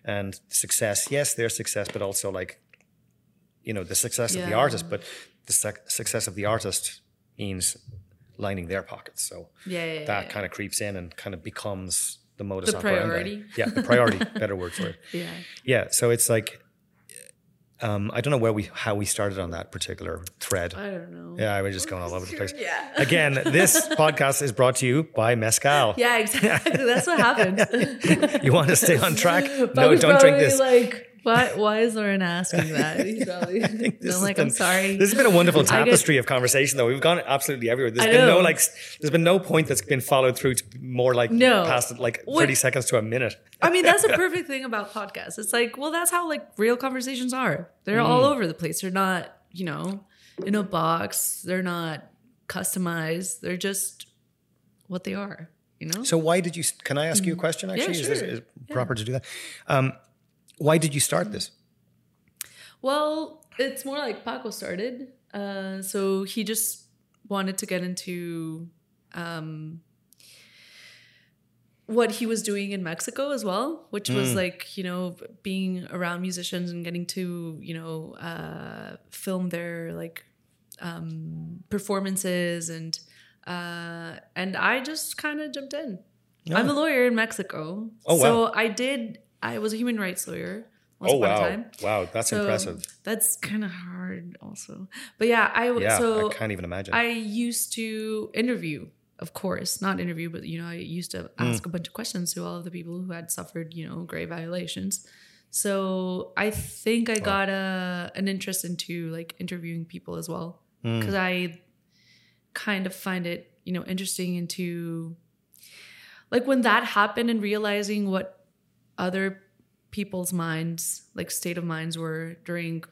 and success. Yes, their success, but also like, you know, the success of the artist. But the suc success of the artist means lining their pockets. So Yeah, yeah, that yeah. kind of creeps in and kind of becomes the modus The operandi. priority. Yeah, the priority. better word for it. Yeah. Yeah. So it's like, um, I don't know where we how we started on that particular thread. I don't know. Yeah, I was just going all over the place. Yeah. Again, this podcast is brought to you by Mezcal. Yeah, exactly. That's what happened. You want to stay on track? no, don't drink this. Like, why? Why is Lauren asking that? He's probably. I'm like, been- I'm sorry. This has been a wonderful I get- tapestry of conversation, though. We've gone absolutely everywhere. There's I been no like, there's been no point that's been followed through to more like No. past like What- 30 seconds to a minute. I mean, that's a perfect thing about podcasts. It's like, well, that's how like real conversations are. They're all Mm. over the place. They're not, you know, in a box. They're not customized. They're just what they are. You know. So why did you? Can I ask you a question? Actually, is this is it proper to do that? Um, why did you start this? Well, it's more like Paco started. Uh, so he just wanted to get into um, what he was doing in Mexico as well, which was like, you know, being around musicians and getting to, you know, uh, film their like um, performances and uh, and I just kind of jumped in. I'm a lawyer in Mexico. Oh, wow. So I did, I was a human rights lawyer once Oh upon a wow, time. wow, that's So impressive. That's kind of hard, also. But yeah, I Yeah, so I can't even imagine. I used to interview, of course, not interview, but you know, I used to hmm. ask a bunch of questions to all of the people who had suffered, you know, grave violations. So I think I got a an interest into like interviewing people as well hmm. because I kind of find it, you know, interesting into like when that happened and realizing what other people's minds, like state of minds were during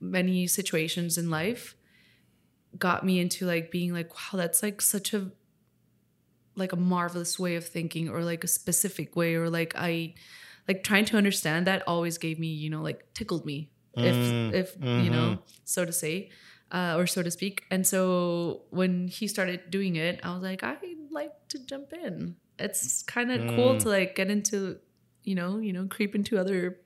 many situations in life got me into like being like wow that's like such a like a marvelous way of thinking or like a specific way or like i like trying to understand that always gave me you know like tickled me if mm, if you know mm-hmm. so to say uh, or so to speak. And so when he started doing it i was like i'd like to jump in. It's kind of cool mm. to like get into you know you know creep into other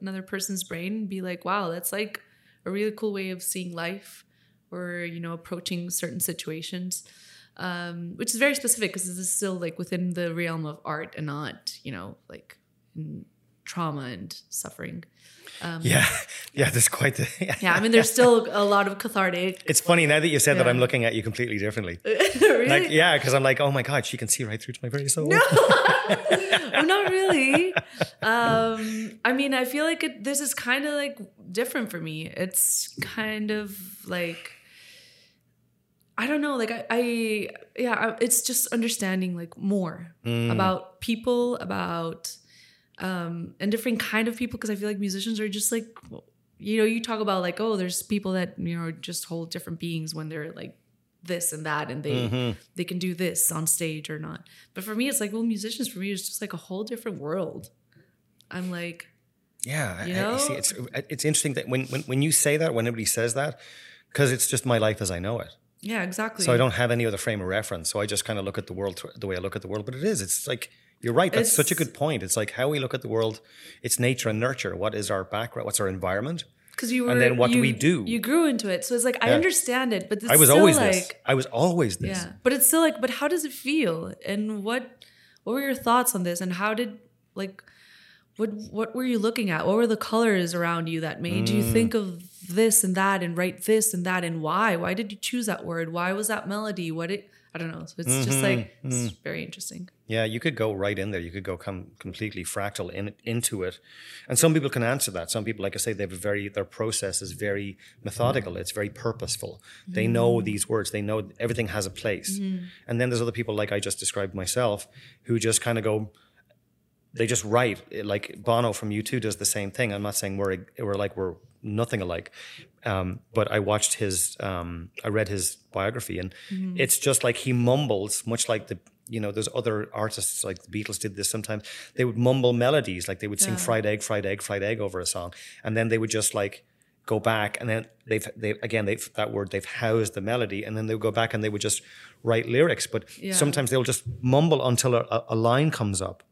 another person's brain and be like wow that's like a really cool way of seeing life or you know approaching certain situations um, which is very specific because this is still like within the realm of art and not you know like trauma and suffering um, yeah, yeah. There's quite the. Yeah. yeah i mean there's still a lot of cathartic It's funny now that you said that I'm looking at you completely differently. really Like, yeah, because I'm like, oh my god, she can see right through to my very soul. well, not really. Um, I mean, I feel like it, this is kind of like different for me. It's kind of like I don't know. Like I, I yeah, I, it's just understanding like more about people, about um, and different kind of people. Because I feel like musicians are just like you know, you talk about like oh, there's people that you know just whole different beings when they're like this and that and they mm-hmm. they can do this on stage or not but for me it's like well musicians for me is just like a whole different world i'm like Yeah, You I- I, see. It's uh, it's interesting that when when, when you say that, when everybody says that, because it's just my life as I know it. yeah exactly So I don't have any other frame of reference. So I just kind of look at the world the way I look at the world. But it is. It's like you're right. That's such a good point. It's like how we look at the world. It's nature and nurture. What is our background? What's our environment? Because you were And then what do we do? you grew into it. So it's like i understand it but I was always like this. I was always this. yeah. But it's still like but how does it feel? And what what were your thoughts on this? And how did like what what were you looking at? What were the colors around you that made Mm. you think of this and that and write this and that and why? Why did you choose that word? Why was that melody? What it i don't know. So it's just Mm-hmm. like it's very interesting Yeah, you could go right in there. You could go come completely fractal in into it, and some people can answer that. Some people, like I say, they have a very their process is very methodical. It's very purposeful. They know these words. They know everything has a place. And then there's other people like I just described myself, who just kind of go. They just write like Bono from U2 does the same thing. I'm not saying we're we're like we're nothing alike, um, but I watched his, um, I read his biography, and it's just like he mumbles, much like the, you know, there's other artists like the Beatles did this sometimes. They would mumble melodies, like they would sing Yeah. "fried egg, fried egg, fried egg" over a song, and then they would just like go back, and then they've they again they've that word they've housed the melody, and then they would go back and they would just write lyrics, but Yeah. sometimes they'll just mumble until a- a line comes up.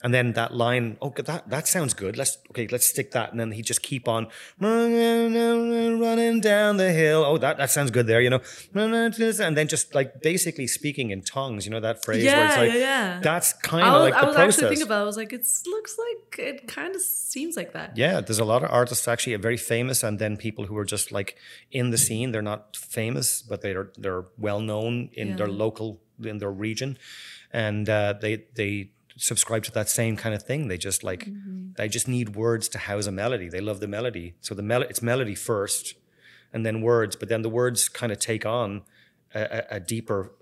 And then that line, oh, that that sounds good. Let's okay, let's stick that. And then he just keep on running down the hill. Oh, that, that sounds good there, you know. And then just like basically speaking in tongues, you know that phrase where it's Yeah, like yeah, yeah. that's kind of like I was process. actually thinking about. it. I was like, it looks like it kind of seems like that. Yeah, there's a lot of artists actually are very famous, and then people who are just like in the scene. They're not famous, but they're they're well known in their local in their region, and uh, they they subscribe to that same kind of thing. They just like Mm-hmm. they just need words to house a melody. They love the melody, so the mel it's melody first, and then words. But then the words kind of take on a, a, deeper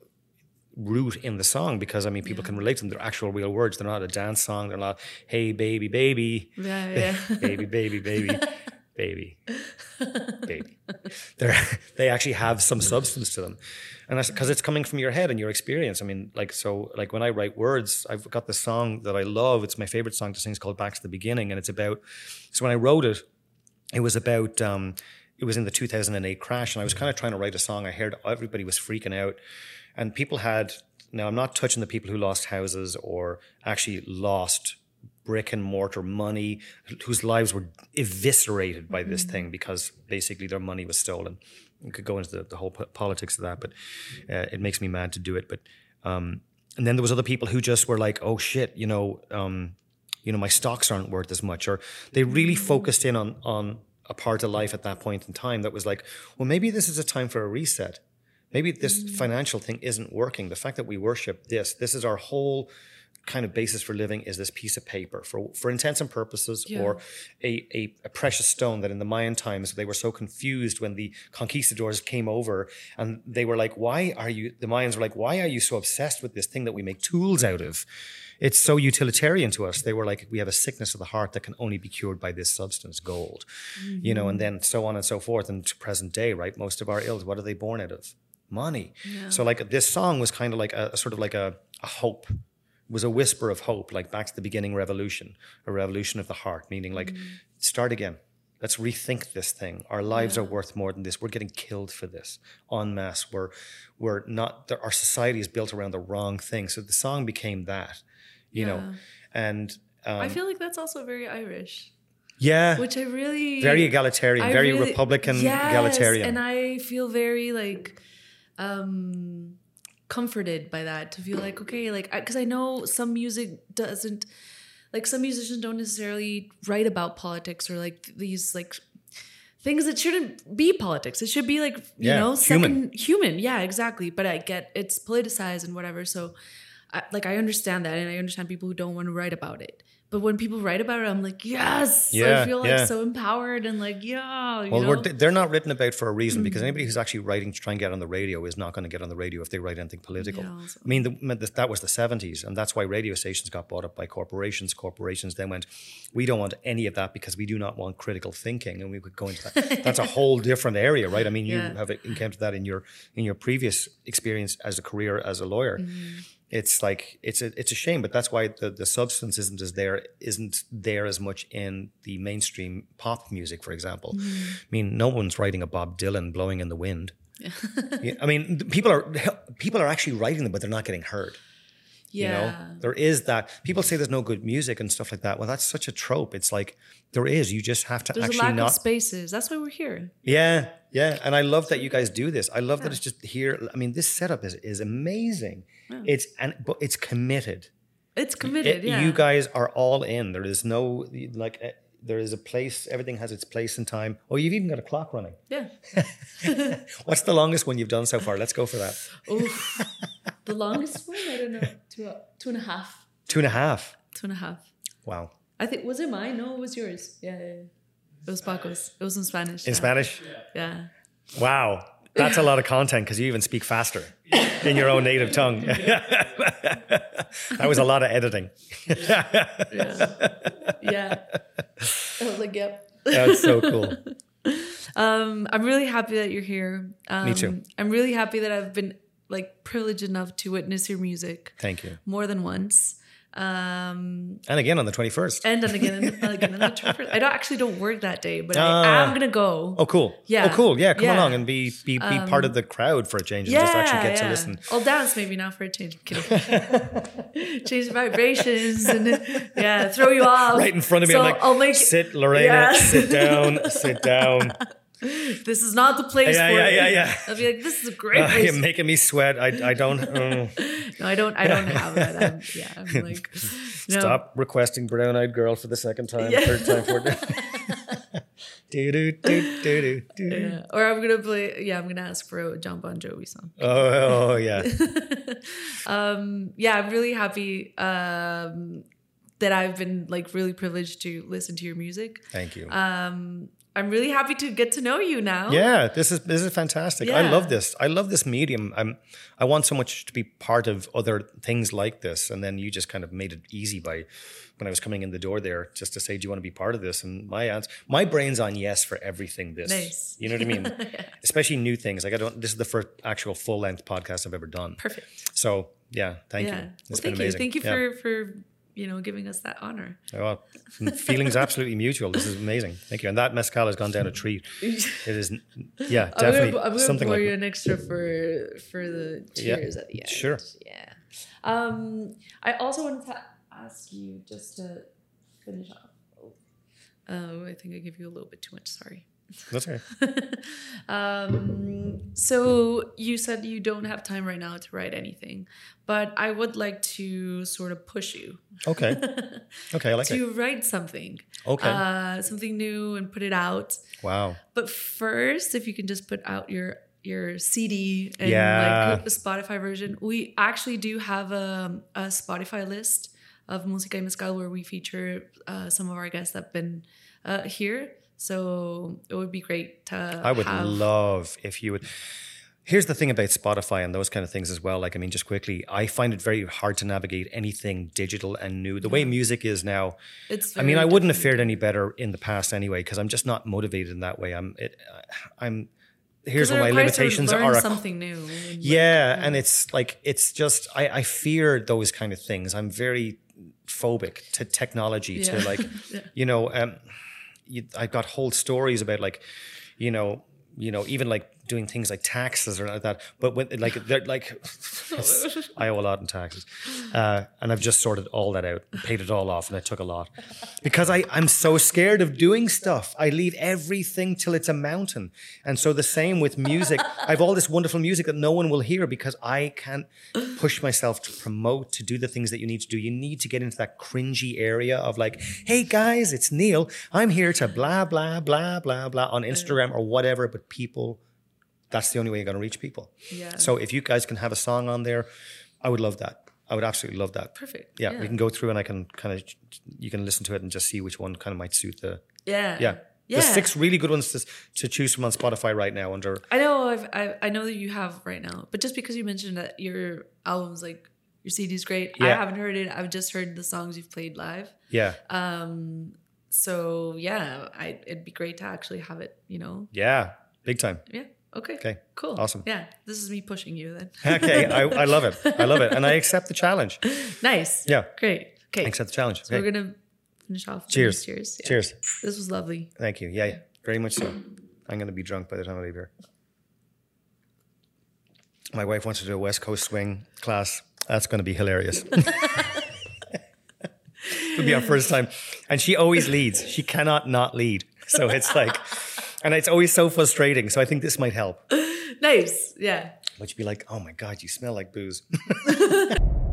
root in the song because I mean people can relate to them. They're actual real words. They're not a dance song. They're not hey baby baby Yeah, yeah. baby, baby, baby, baby, baby. They're, they actually have some substance to them, and that's because it's coming from your head and your experience. I mean, like so, like when I write words, I've got this song that I love. It's my favorite song to sing. It's called "Back to the Beginning," and it's about. So when I wrote it, it was about. Um, it was in the 2008 crash, and I was kind of trying to write a song. I heard everybody was freaking out, and people had. Now I'm not touching the people who lost houses or actually lost brick and mortar money, whose lives were eviscerated by this thing because basically their money was stolen. We could go into the, the whole po- politics of that, but uh, it makes me mad to do it. But um, and then there was other people who just were like, "Oh shit," you know, um, you know, my stocks aren't worth as much, or they really focused in on on a part of life at that point in time that was like, well, maybe this is a time for a reset. Maybe this financial thing isn't working. The fact that we worship this, this is our whole kind of basis for living is this piece of paper for for intents and purposes Yeah. or a, a, a precious stone that in the Mayan times they were so confused when the conquistadors came over and they were like why are you the Mayans were like why are you so obsessed with this thing that we make tools out of? It's so utilitarian to us. They were like we have a sickness of the heart that can only be cured by this substance gold you know and mm-hmm. then so on and so forth and to present day right? Most of our ills what are they born out of? Money. So like this song was kind of like a, a sort of like a, a hope was a whisper of hope, like back to the beginning revolution, a revolution of the heart, meaning like start again. Let's rethink this thing. Our lives are worth more than this. We're getting killed for this en masse. We're we're not. Our society is built around the wrong thing. So the song became that, you know, and um, I feel like that's also very Irish, yeah, which I really very egalitarian, I very really- Republican Yes, egalitarian. and I feel very like um comforted by that to feel like okay, like because I, know some music doesn't like some musicians don't necessarily write about politics or like these like things that shouldn't be politics. It should be like you Yeah, know human. human. Yeah, exactly. But I get it's politicized and whatever. So I, like I understand that, and I understand people who don't want to write about it. But when people write about it, I'm like, yes, Yeah, I feel like yeah. so empowered and like, yeah. You Well, they're not written about for a reason because anybody who's actually writing to try and get on the radio is not going to get on the radio if they write anything political. Yeah, also- I mean, the, that was the 70s, and that's why radio stations got bought up by corporations. Corporations then went, we don't want any of that because we do not want critical thinking, and we could go into that. that's a whole different area, right? I mean, you Yeah. have encountered that in your in your previous experience as a career as a lawyer. Mm-hmm. It's like it's a it's a shame, but that's why the, the substance isn't as there isn't there as much in the mainstream pop music, for example. Mm-hmm. I mean, no one's writing a Bob Dylan blowing in the wind. Yeah, I mean, people are people are actually writing them, but they're not getting heard. yeah. You know, there is that. People say there's no good music and stuff like that. Well, that's such a trope. It's like there is. You just have to There's a actually lack not. of spaces. That's why we're here. Yeah, yeah, and I love that you guys do this. I love that it's just here. I mean, this setup is is amazing. It's and but it's committed. It's committed. It- yeah. You guys are all in. There is no like. eh, There is a place. Everything has its place and time. Oh, you've even got a clock running. yeah. What's the longest one you've done so far? Let's go for that. Oh, the longest one, I don't know, two two and a half, Two and a half. two and a half. Wow. I think was it mine? No, it was yours. Yeah, yeah, yeah. it was Paco's. It was in Spanish. In yeah. Spanish. Yeah. Wow. That's a lot of content because you even speak faster in your own native tongue. that was a lot of editing. Yeah. I was like, yep. That's so cool. Um, I'm really happy that you're here. Um, Me too. I'm really happy that I've been like privileged enough to witness your music Thank you. more than once. Um, And again on the 21st. and then again, and again, on the 21st. I don't actually don't work that day, but Ah. I am gonna go. Oh, cool. Yeah. Oh, cool. Yeah, come Yeah. Um, along and be be, be part of the crowd for a change and just actually get to listen. I'll dance maybe now for a change. Change vibrations and yeah, throw you off. Right in front of me, So I'm like, I'll make sit, Lorena, Yeah. sit down, sit down. This is not the place Yeah, for yeah, it. yeah, yeah. I'll be like, this is a great Uh, place. you're making me sweat. I, I don't. uh, no, I don't. I don't have that. I'm, yeah, I'm like, no. Stop requesting brown eyed girl for the second time, Yeah. third time, fourth time. do, do, do, do, do, do. Yeah. Or I'm gonna play. Yeah, I'm gonna ask for a John Bon Jovi song. Oh, oh, yeah. Um, yeah, I'm really happy um, that I've been like really privileged to listen to your music. Thank you. Um, I'm really happy to get to know you now. Yeah, this is this is fantastic. I love this. I love this medium. I'm I want so much to be part of other things like this, and then you just kind of made it easy by when I was coming in the door there, just to say, "Do you want to be part of this?" And my answer, my brain's on yes for everything. This, Nice. you know what I mean? Especially new things. Like I don't. This is the first actual full length podcast I've ever done. Perfect. So yeah, thank yeah. you. Well, thank been you. Thank you Yeah. for for you know giving us that honor. Well, feelings absolutely mutual. This is amazing. Thank you. And that mezcal has gone down a treat. It is, yeah, I'm definitely gonna, I'm gonna something pour like you an extra for for the Yeah, at the end. sure. Yeah. Um, I also wanted to ask you just to finish off. Oh, I think I gave you a little bit too much. Sorry. That's okay. Um, so you said you don't have time right now to write anything, but I would like to sort of push you Okay. Okay, I like it. to write something, Okay. uh, something new and put it out. Wow. But first, if you can just put out your your CD and Yeah. like the Spotify version. We actually do have a, a Spotify list of Música y Mezcal where we feature uh, some of our guests that have been uh, here. So it would be great to. I would have, love if you would. Here's the thing about Spotify and those kind of things as well. Like, I mean, just quickly, I find it very hard to navigate anything digital and new. The way music is now, It's I mean, I wouldn't have fared any better in the past anyway because I'm just not motivated in that way. I'm, it, I'm. Here's what my limitations are. something new. like, yeah, and it's like it's just I, I fear those kind of things. I'm very phobic to technology. Yeah. To like, Yeah. you know, um, you, I've got whole stories about like, you know, you know, even like doing things like taxes or like that. But like they're like, I owe a lot in taxes, uh, and I've just sorted all that out, paid it all off, and I took a lot because I I'm so scared of doing stuff. I leave everything till it's a mountain, and so the same with music. I have all this wonderful music that no one will hear because I can't push myself to promote to do the things that you need to do. You need to get into that cringy area of like, hey guys, it's Neal. I'm here to blah blah blah blah blah on Instagram or whatever. But people, that's the only way you're going to reach people. Yeah. So if you guys can have a song on there, I would love that. I would absolutely love that. Perfect. Yeah, we can go through and I can kind of you can listen to it and just see which one kind of might suit the Yeah. yeah. Yeah. There's six really good ones to, to choose from on Spotify right now under I know I've, I I know that you have right now, but just because you mentioned that your album's like your CD's great, I haven't heard it. I've just heard the songs you've played live. yeah Um, so yeah, I it'd be great to actually have it. You know, yeah big time. yeah. Okay. Okay. Cool. Awesome. Yeah, this is me pushing you then. Okay, I, I love it. I love it, and I accept the challenge. nice. Yeah, Great. Okay. I accept the challenge. So Okay. we're gonna finish off. Cheers. Cheers. Yeah. Cheers. This was lovely. Thank you. Yeah, very much so. I'm going to be drunk by the time I leave here. My wife wants to do a West Coast swing class. That's going to be hilarious. It'll be our first time. And she always leads. She cannot not lead. So it's like, and it's always so frustrating. So I think this might help. Nice. Yeah. But you'd be like, oh my God, you smell like booze.